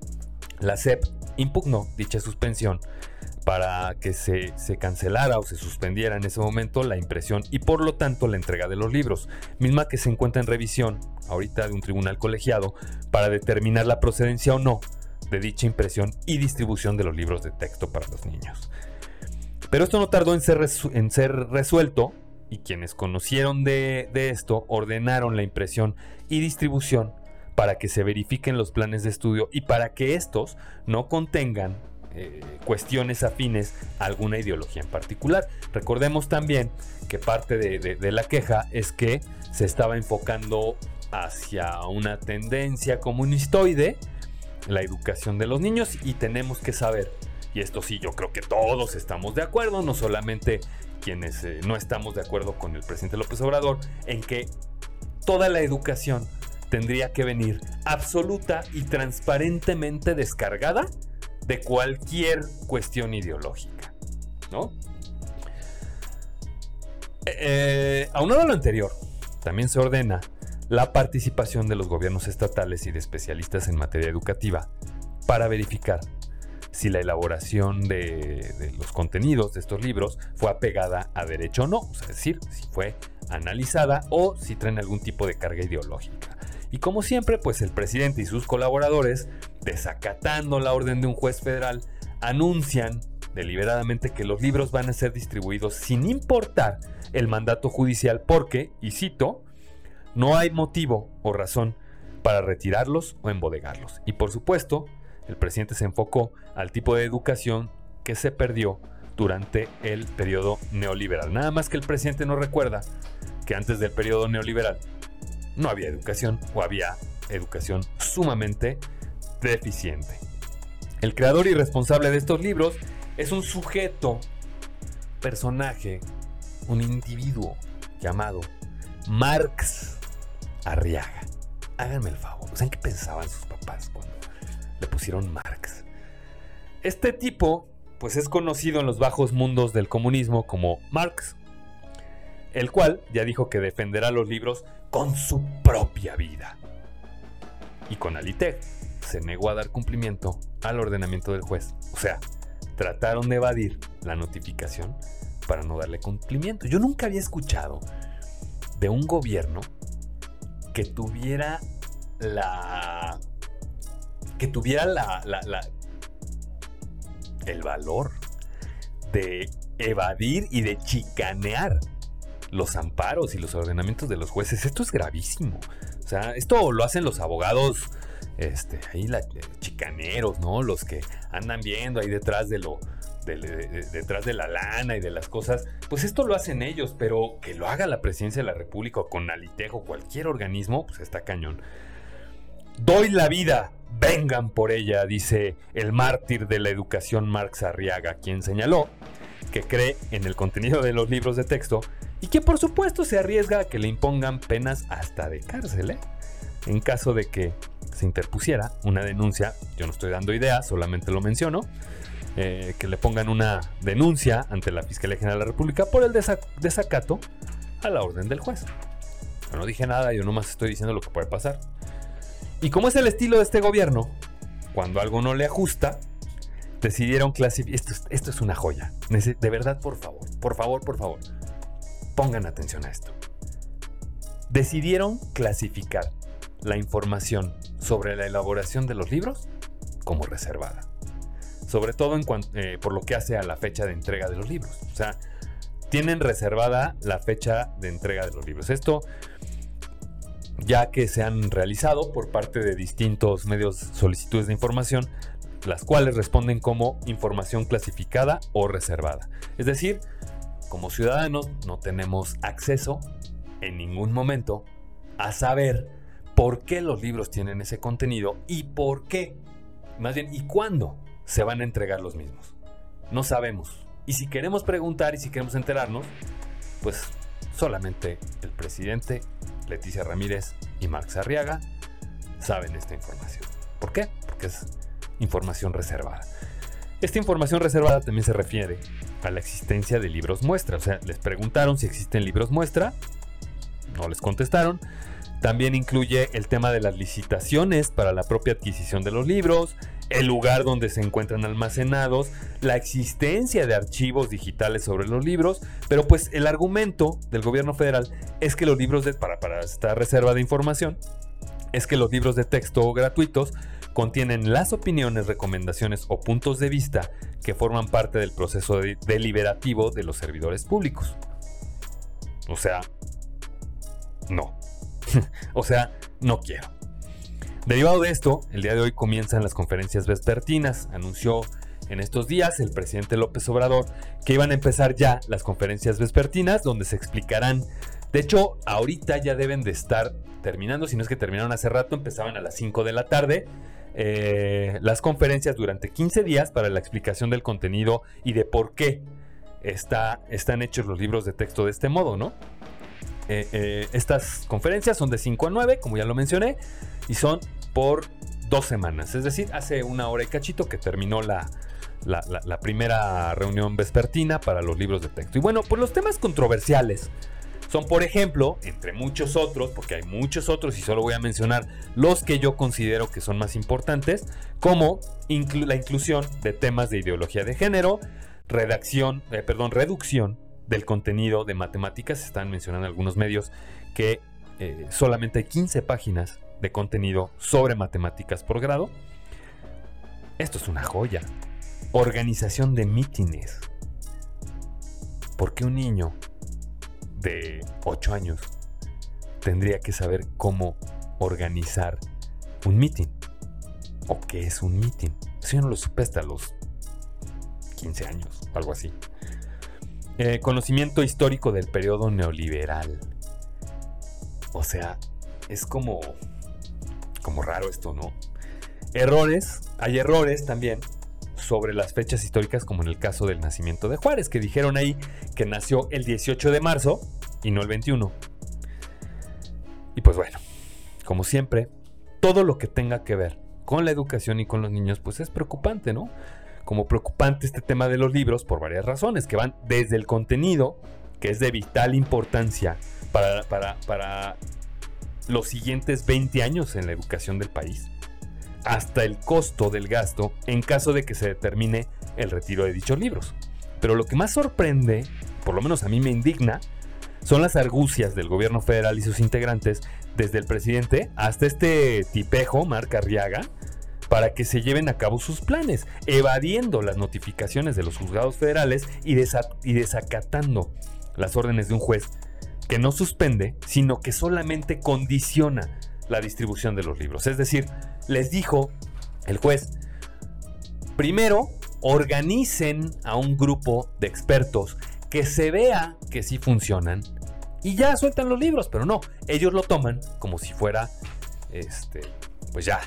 la SEP impugnó dicha suspensión para que se, cancelara o se suspendiera en ese momento la impresión y por lo tanto la entrega de los libros, misma que se encuentra en revisión ahorita de un tribunal colegiado para determinar la procedencia o no de dicha impresión y distribución de los libros de texto para los niños. Pero esto no tardó en ser, en ser resuelto y quienes conocieron de, de esto ordenaron la impresión y distribución para que se verifiquen los planes de estudio y para que estos no contengan eh, cuestiones afines a alguna ideología en particular. Recordemos también que parte de, la queja es que se estaba enfocando hacia una tendencia comunistoide, la educación de los niños, y tenemos que saber, y esto sí yo creo que todos estamos de acuerdo, no solamente quienes eh, no estamos de acuerdo con el presidente López Obrador, en que toda la educación tendría que venir absoluta y transparentemente descargada de cualquier cuestión ideológica, ¿no? Eh, eh, aunado a lo anterior, también se ordena la participación de los gobiernos estatales y de especialistas en materia educativa para verificar si la elaboración de, de, los contenidos de estos libros fue apegada a derecho o no, es decir, si fue analizada o si traen algún tipo de carga ideológica. Y como siempre, pues el presidente y sus colaboradores, desacatando la orden de un juez federal, anuncian deliberadamente que los libros van a ser distribuidos sin importar el mandato judicial porque, y cito, no hay motivo o razón para retirarlos o embodegarlos. Y por supuesto, el presidente se enfocó al tipo de educación que se perdió durante el periodo neoliberal. Nada más que el presidente no recuerda que antes del periodo neoliberal no había educación o había educación sumamente deficiente. El creador y responsable de estos libros es un sujeto, personaje, un individuo llamado Marx Arriaga. Háganme el favor, ¿saben qué pensaban sus papás cuando le pusieron Marx? Este tipo, pues es conocido en los bajos mundos del comunismo como Marx, el cual ya dijo que defenderá los libros con su propia vida. Y con Alitec se negó a dar cumplimiento al ordenamiento del juez. O sea, trataron de evadir la notificación para no darle cumplimiento. Yo nunca había escuchado de un gobierno que tuviera la... que tuviera la, la, el valor de evadir y de chicanear los amparos y los ordenamientos de los jueces. Esto es gravísimo. O sea, esto lo hacen los abogados, este, ahí la, chicaneros, ¿no? Los que andan viendo ahí detrás de lo, detrás de la lana y de las cosas, pues esto lo hacen ellos, pero que lo haga la presidencia de la República o con Alitejo, cualquier organismo, pues está cañón. Doy la vida, vengan por ella, dice el mártir de la educación Marx Arriaga, quien señaló que cree en el contenido de los libros de texto y que por supuesto se arriesga a que le impongan penas hasta de cárcel, ¿eh? en caso de que se interpusiera una denuncia, yo no estoy dando ideas, solamente lo menciono, eh, que le pongan una denuncia ante la Fiscalía General de la República por el desacato a la orden del juez. No dije nada, yo nomás estoy diciendo lo que puede pasar. Y como es el estilo de este gobierno, cuando algo no le ajusta, decidieron clasificar... Esto, esto es una joya. De verdad, por favor, por favor, por favor, pongan atención a esto. Decidieron clasificar la información sobre la elaboración de los libros como reservada sobre todo eh, por lo que hace a la fecha de entrega de los libros. O sea, tienen reservada la fecha de entrega de los libros. Esto ya que se han realizado por parte de distintos medios solicitudes de información, las cuales responden como información clasificada o reservada. Es decir, como ciudadanos no tenemos acceso en ningún momento a saber por qué los libros tienen ese contenido y por qué, más bien, y cuándo se van a entregar los mismos. No sabemos. Y si queremos preguntar y si queremos enterarnos, pues solamente el presidente, Leticia Ramírez y Marx Arriaga saben esta información. ¿Por qué? Porque es información reservada. Esta información reservada también se refiere a la existencia de libros muestra. O sea, les preguntaron si existen libros muestra, no les contestaron. También incluye el tema de las licitaciones para la propia adquisición de los libros, el lugar donde se encuentran almacenados, la existencia de archivos digitales sobre los libros, pero pues el argumento del gobierno federal es que los libros de, para, para esta reserva de información, es que los libros de texto gratuitos contienen las opiniones, recomendaciones o puntos de vista que forman parte del proceso deliberativo de los servidores públicos. O sea, no. o sea, no quiero. Derivado de esto, el día de hoy comienzan las conferencias vespertinas. Anunció en estos días el presidente López Obrador que iban a empezar ya las conferencias vespertinas donde se explicarán. De hecho, ahorita ya deben de estar terminando, si no es que terminaron hace rato, empezaban a las 5 de la tarde. Eh, las conferencias durante 15 días para la explicación del contenido y de por qué está, están hechos los libros de texto de este modo, ¿no? Eh, eh, estas conferencias son de 5 a 9, como ya lo mencioné, y son por dos semanas. Es decir, hace una hora y cachito que terminó la, primera reunión vespertina para los libros de texto. Y bueno, pues los temas controversiales son, por ejemplo, entre muchos otros, porque hay muchos otros y solo voy a mencionar los que yo considero que son más importantes, como la inclusión de temas de ideología de género, redacción, eh, perdón, reducción del contenido de matemáticas. Están mencionando algunos medios que eh, solamente hay 15 páginas de contenido sobre matemáticas por grado. Esto es una joya. Organización de mítines. ¿Por qué un niño de 8 años tendría que saber cómo organizar un mitin? ¿O qué es un mitin? Eso yo no lo supe hasta los 15 años, algo así. Eh, conocimiento histórico del periodo neoliberal. O sea, es como. como raro esto, ¿no? Errores, hay errores también sobre las fechas históricas, como en el caso del nacimiento de Juárez, que dijeron ahí que nació el 18 de marzo y no el 21. Y pues bueno, como siempre, todo lo que tenga que ver con la educación y con los niños, pues es preocupante, ¿no? Como preocupante este tema de los libros por varias razones, que van desde el contenido, que es de vital importancia para, para, los siguientes 20 años en la educación del país, hasta el costo del gasto en caso de que se determine el retiro de dichos libros. Pero lo que más sorprende, por lo menos a mí me indigna, son las argucias del gobierno federal y sus integrantes, desde el presidente hasta este tipejo, Marc Arriaga, para que se lleven a cabo sus planes, evadiendo las notificaciones de los juzgados federales y, desacatando las órdenes de un juez que no suspende, sino que solamente condiciona la distribución de los libros. Es decir, les dijo el juez, primero organicen a un grupo de expertos que se vea que sí funcionan y ya sueltan los libros, pero no, ellos lo toman como si fuera, este, pues ya,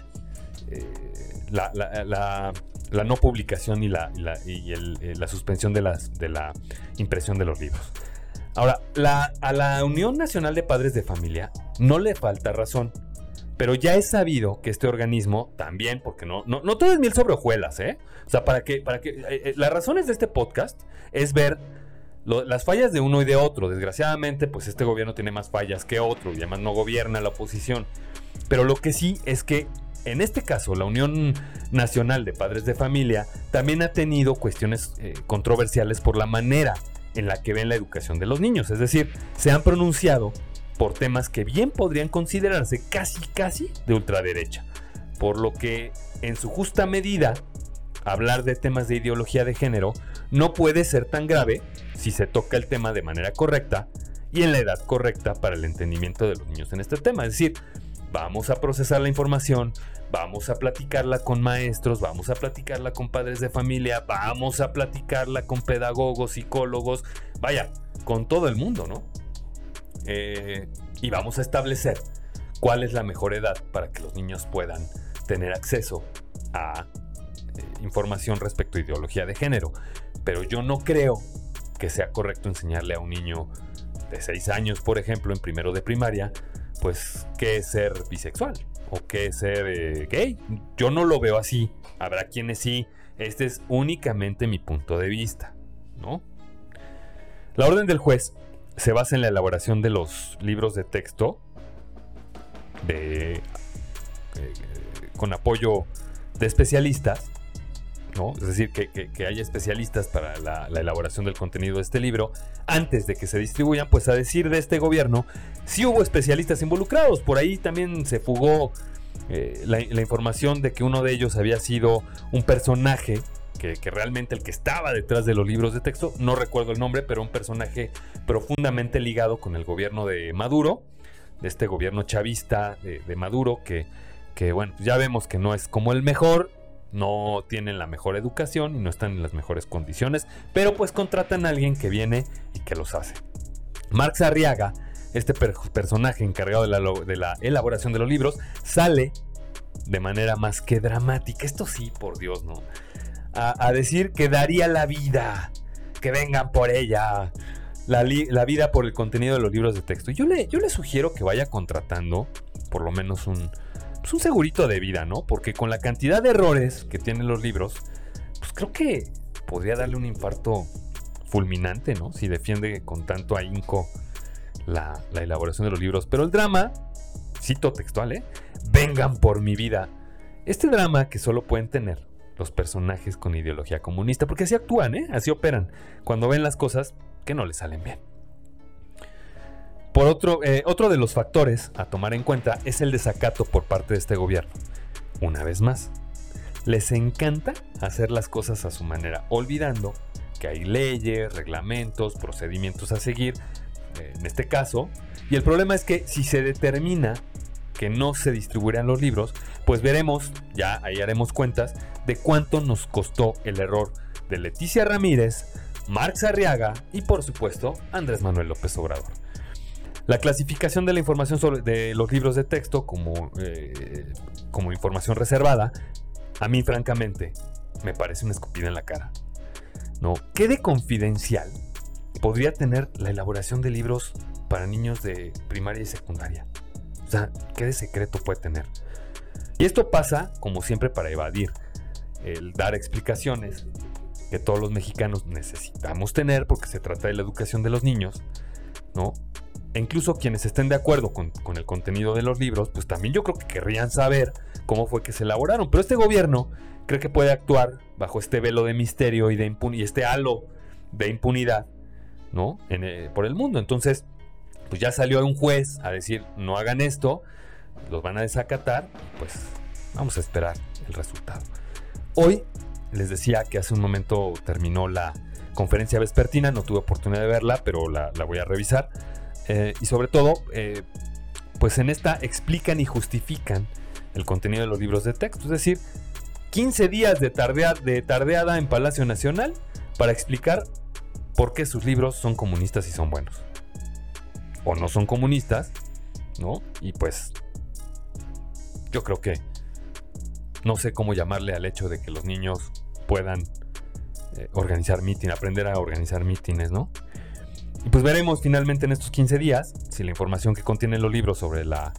eh, la, no publicación y, la, y eh, la suspensión de, las, de la impresión de los libros. Ahora, a la Unión Nacional de Padres de Familia no le falta razón. Pero ya es sabido que este organismo también, porque no, no, no todo es miel sobre hojuelas, ¿eh? O sea, para que, para que, eh, eh, las razones de este podcast es ver las fallas de uno y de otro. Desgraciadamente, pues este gobierno tiene más fallas que otro y además no gobierna la oposición. Pero lo que sí es que en este caso, la Unión Nacional de Padres de Familia también ha tenido cuestiones eh, controversiales por la manera en la que ven la educación de los niños. Es decir, se han pronunciado por temas que bien podrían considerarse casi casi de ultraderecha. Por lo que, en su justa medida, hablar de temas de ideología de género no puede ser tan grave si se toca el tema de manera correcta y en la edad correcta para el entendimiento de los niños en este tema. Es decir, vamos a procesar la información, vamos a platicarla con maestros, vamos a platicarla con padres de familia, vamos a platicarla con pedagogos, psicólogos, vaya, con todo el mundo, ¿no? Eh, y vamos a establecer cuál es la mejor edad para que los niños puedan tener acceso a eh, información respecto a ideología de género. Pero yo no creo que sea correcto enseñarle a un niño de 6 años, por ejemplo, en primero de primaria, pues qué es ser bisexual o qué es ser eh, gay. Yo no lo veo así. Habrá quienes sí. Este es únicamente mi punto de vista, ¿no? La orden del juez se basa en la elaboración de los libros de texto de, eh, con apoyo de especialistas, ¿no? es decir, que, haya especialistas para la, elaboración del contenido de este libro antes de que se distribuyan, pues a decir de este gobierno, sí hubo especialistas involucrados, por ahí también se fugó eh, la, información de que uno de ellos había sido un personaje que, realmente el que estaba detrás de los libros de texto, no recuerdo el nombre, pero un personaje profundamente ligado con el gobierno de Maduro, de este gobierno chavista de, Maduro, que bueno, ya vemos que no es como el mejor, no tienen la mejor educación y no están en las mejores condiciones, pero pues contratan a alguien que viene y que los hace. Marx Arriaga, este personaje encargado de la, la, elaboración de los libros, sale de manera más que dramática. Esto sí, por Dios, ¿no? a, decir que daría la vida, que vengan por ella, la, vida por el contenido de los libros de texto. Yo le, yo le sugiero que vaya contratando por lo menos un, pues un segurito de vida, ¿no? Porque con la cantidad de errores que tienen los libros, pues creo que podría darle un infarto fulminante, ¿no? Si defiende con tanto ahínco la, la elaboración de los libros. Pero el drama, cito textual, ¿eh? Vengan por mi vida. Este drama que solo pueden tener los personajes con ideología comunista, porque así actúan, ¿eh? así operan, cuando ven las cosas que no les salen bien. Por otro, eh, otro de los factores a tomar en cuenta es el desacato por parte de este gobierno. Una vez más, les encanta hacer las cosas a su manera, olvidando que hay leyes, reglamentos, procedimientos a seguir, eh, en este caso, y el problema es que si se determina que no se distribuirán los libros, pues veremos, ya ahí haremos cuentas, de cuánto nos costó el error de Leticia Ramírez, Marx Arriaga y por supuesto Andrés Manuel López Obrador. La clasificación de la información sobre de los libros de texto como, eh, como información reservada, a mí francamente me parece una escupida en la cara. ¿No? ¿Qué de confidencial podría tener la elaboración de libros para niños de primaria y secundaria? O sea, ¿qué de secreto puede tener? Y esto pasa, como siempre, para evadir el dar explicaciones que todos los mexicanos necesitamos tener porque se trata de la educación de los niños, ¿no? E incluso quienes estén de acuerdo con, el contenido de los libros, pues también yo creo que querrían saber cómo fue que se elaboraron. Pero este gobierno cree que puede actuar bajo este velo de misterio y, de y este halo de impunidad, ¿no? Eh, por el mundo. Entonces, pues ya salió un juez a decir, no hagan esto, los van a desacatar, pues Vamos a esperar el resultado. Hoy les decía que hace un momento terminó la conferencia vespertina, no tuve oportunidad de verla, pero la, voy a revisar. Eh, y sobre todo, eh, pues en esta explican y justifican el contenido de los libros de texto. Es decir, 15 días de, de tardeada en Palacio Nacional para explicar por qué sus libros son comunistas y son buenos. O no son comunistas, ¿no? Y pues yo creo que no sé cómo llamarle al hecho de que los niños puedan eh, organizar mítines, aprender a organizar mítines, ¿no? Y pues veremos finalmente en estos 15 días si la información que contienen los libros sobre la,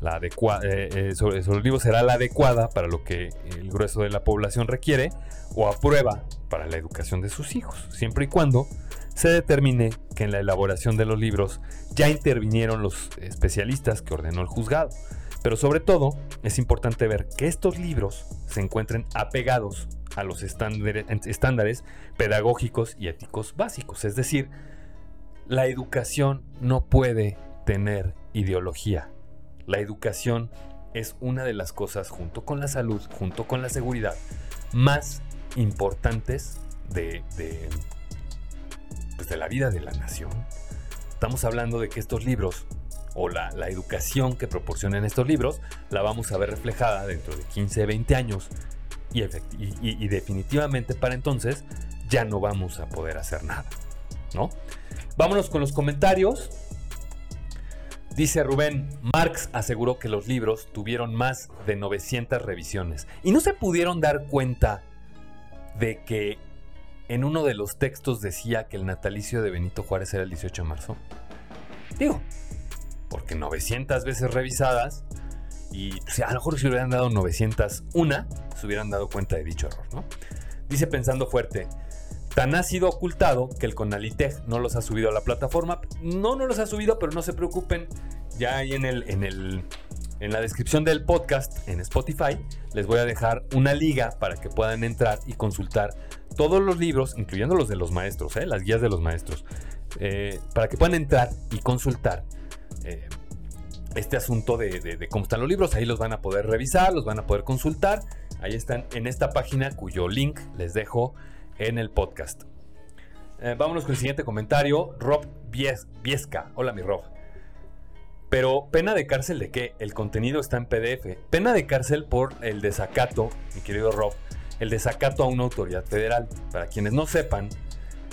la eh, eh, sobre, libros será la adecuada para lo que el grueso de la población requiere o aprueba para la educación de sus hijos, siempre y cuando se determine que en la elaboración de los libros ya intervinieron los especialistas que ordenó el juzgado. Pero sobre todo es importante ver que estos libros se encuentren apegados a los estándares pedagógicos y éticos básicos. Es decir, la educación no puede tener ideología. La educación es una de las cosas, junto con la salud, junto con la seguridad, más importantes de, de, pues de la vida de la nación. Estamos hablando de que estos libros o la, educación que proporcionan estos libros la vamos a ver reflejada dentro de 15, 20 años y, definitivamente para entonces ya no vamos a poder hacer nada, ¿no? Vámonos con los comentarios. Dice Rubén, Marx aseguró que los libros tuvieron más de 900 revisiones y no se pudieron dar cuenta de que en uno de los textos decía que el natalicio de Benito Juárez era el 18 de marzo. Digo, porque 900 veces revisadas y a lo mejor si hubieran dado 901 se hubieran dado cuenta de dicho error. Dice pensando fuerte, tan ha sido ocultado que el Conalitech no los ha subido a la plataforma. No, no los ha subido, pero no se preocupen, ya ahí en el, en el en la descripción del podcast en Spotify les voy a dejar una liga para que puedan entrar y consultar todos los libros, incluyendo los de los maestros, ¿eh? las guías de los maestros, eh, para que puedan entrar y consultar eh, este asunto de, cómo están los libros. Ahí los van a poder revisar, los van a poder consultar. Ahí están en esta página cuyo link les dejo en el podcast. Eh, vámonos con el siguiente comentario. Rob Viesca. Hola, mi Rob. Pero pena de cárcel de qué? El contenido está en PDF. Pena de cárcel por el desacato, mi querido Rob, el desacato a una autoridad federal. Para quienes no sepan,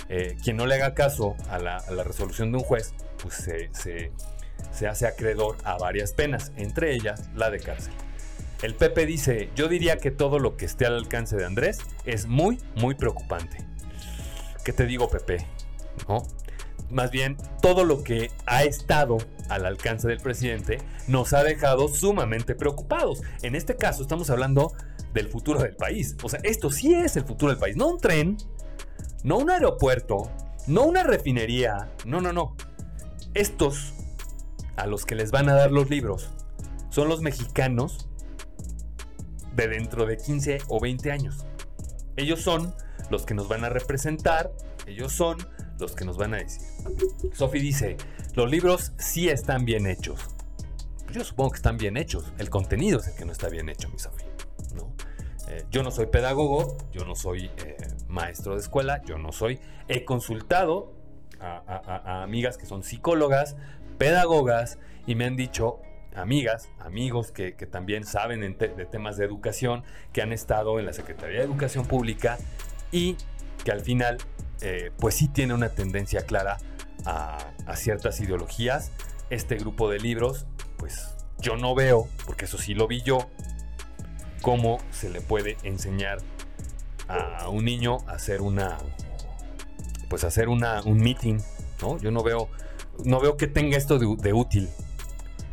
eh, quien no le haga caso a la, resolución de un juez, pues se se hace acreedor a varias penas, entre ellas la de cárcel. El Pepe dice, yo diría que todo lo que esté al alcance de Andrés es muy, muy preocupante. ¿Qué te digo, Pepe? ¿No? Más bien, todo lo que ha estado al alcance del presidente nos ha dejado sumamente preocupados. En este caso estamos hablando del futuro del país. O sea, esto sí es el futuro del país. No un tren, no un aeropuerto, no una refinería. No, no, no. Estos a los que les van a dar los libros son los mexicanos de dentro de 15 o 20 años. Ellos son los que nos van a representar, ellos son los que nos van a decir. Sophie dice, los libros sí están bien hechos. Yo supongo que están bien hechos. El contenido es el que no está bien hecho, mi Sophie. ¿no? Eh, yo no soy pedagogo, yo no soy eh, maestro de escuela, yo no soy... He consultado a amigas que son psicólogas, pedagogas y me han dicho amigas, amigos que, también saben de temas de educación, que han estado en la Secretaría de Educación Pública y que al final eh, pues sí tiene una tendencia clara a, ciertas ideologías. Este grupo de libros pues yo no veo, porque eso sí lo vi yo, cómo se le puede enseñar a un niño a hacer una pues hacer una, un meeting, ¿no? Yo no veo no veo que tenga esto de, útil.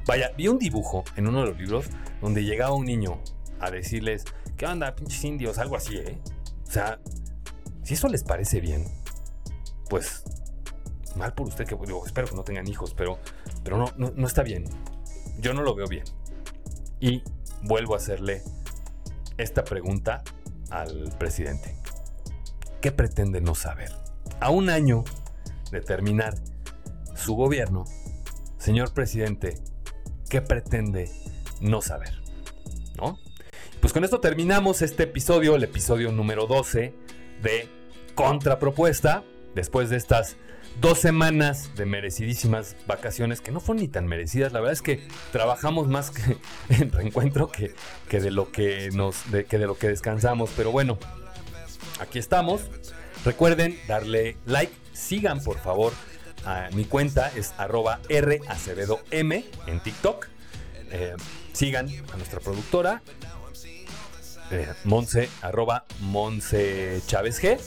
Vaya, vi un dibujo en uno de los libros donde llegaba un niño a decirles, ¿qué onda, pinches indios? Algo así, ¿eh? O sea, si eso les parece bien, pues mal por usted, que digo, espero que no tengan hijos, pero, pero no, no, no está bien. Yo no lo veo bien. Y vuelvo a hacerle esta pregunta al presidente. ¿Qué pretende no saber? A un año de terminar su gobierno, señor presidente, ¿qué pretende no saber? ¿No? pues con esto terminamos este episodio, el episodio número 12 de Contrapropuesta. Después de estas dos semanas de merecidísimas vacaciones, que no fueron ni tan merecidas. La verdad es que trabajamos más que en reencuentro que, que de lo que nos que de lo que descansamos. Pero bueno, aquí estamos. Recuerden darle like, sigan por favor mi cuenta, es arroba M en TikTok. Eh, sigan a nuestra productora, eh, Monse, arroba Monse Chávez G.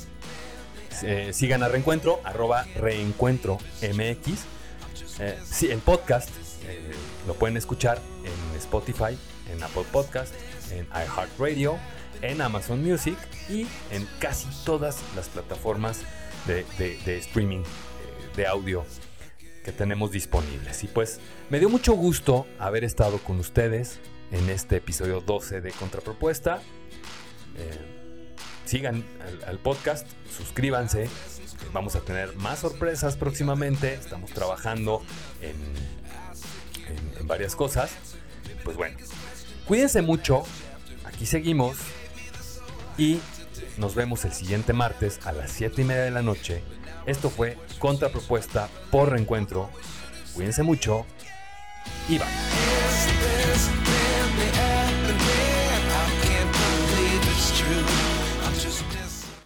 Eh, sigan a Reencuentro, arroba Reencuentro MX. El podcast lo pueden escuchar en Spotify, en Apple Podcast, en iHeartRadio, en Amazon Music y en casi todas las plataformas de streaming de audio que tenemos disponibles. Y pues me dio mucho gusto haber estado con ustedes en este episodio 12 de Contrapropuesta. Eh, sigan al, podcast, suscríbanse. Vamos a tener más sorpresas próximamente. Estamos trabajando en, en varias cosas. Pues bueno, cuídense mucho. Aquí seguimos. Y nos vemos el siguiente martes a las 7 y media de la noche. Esto fue Contrapropuesta por Reencuentro. Cuídense mucho y bye.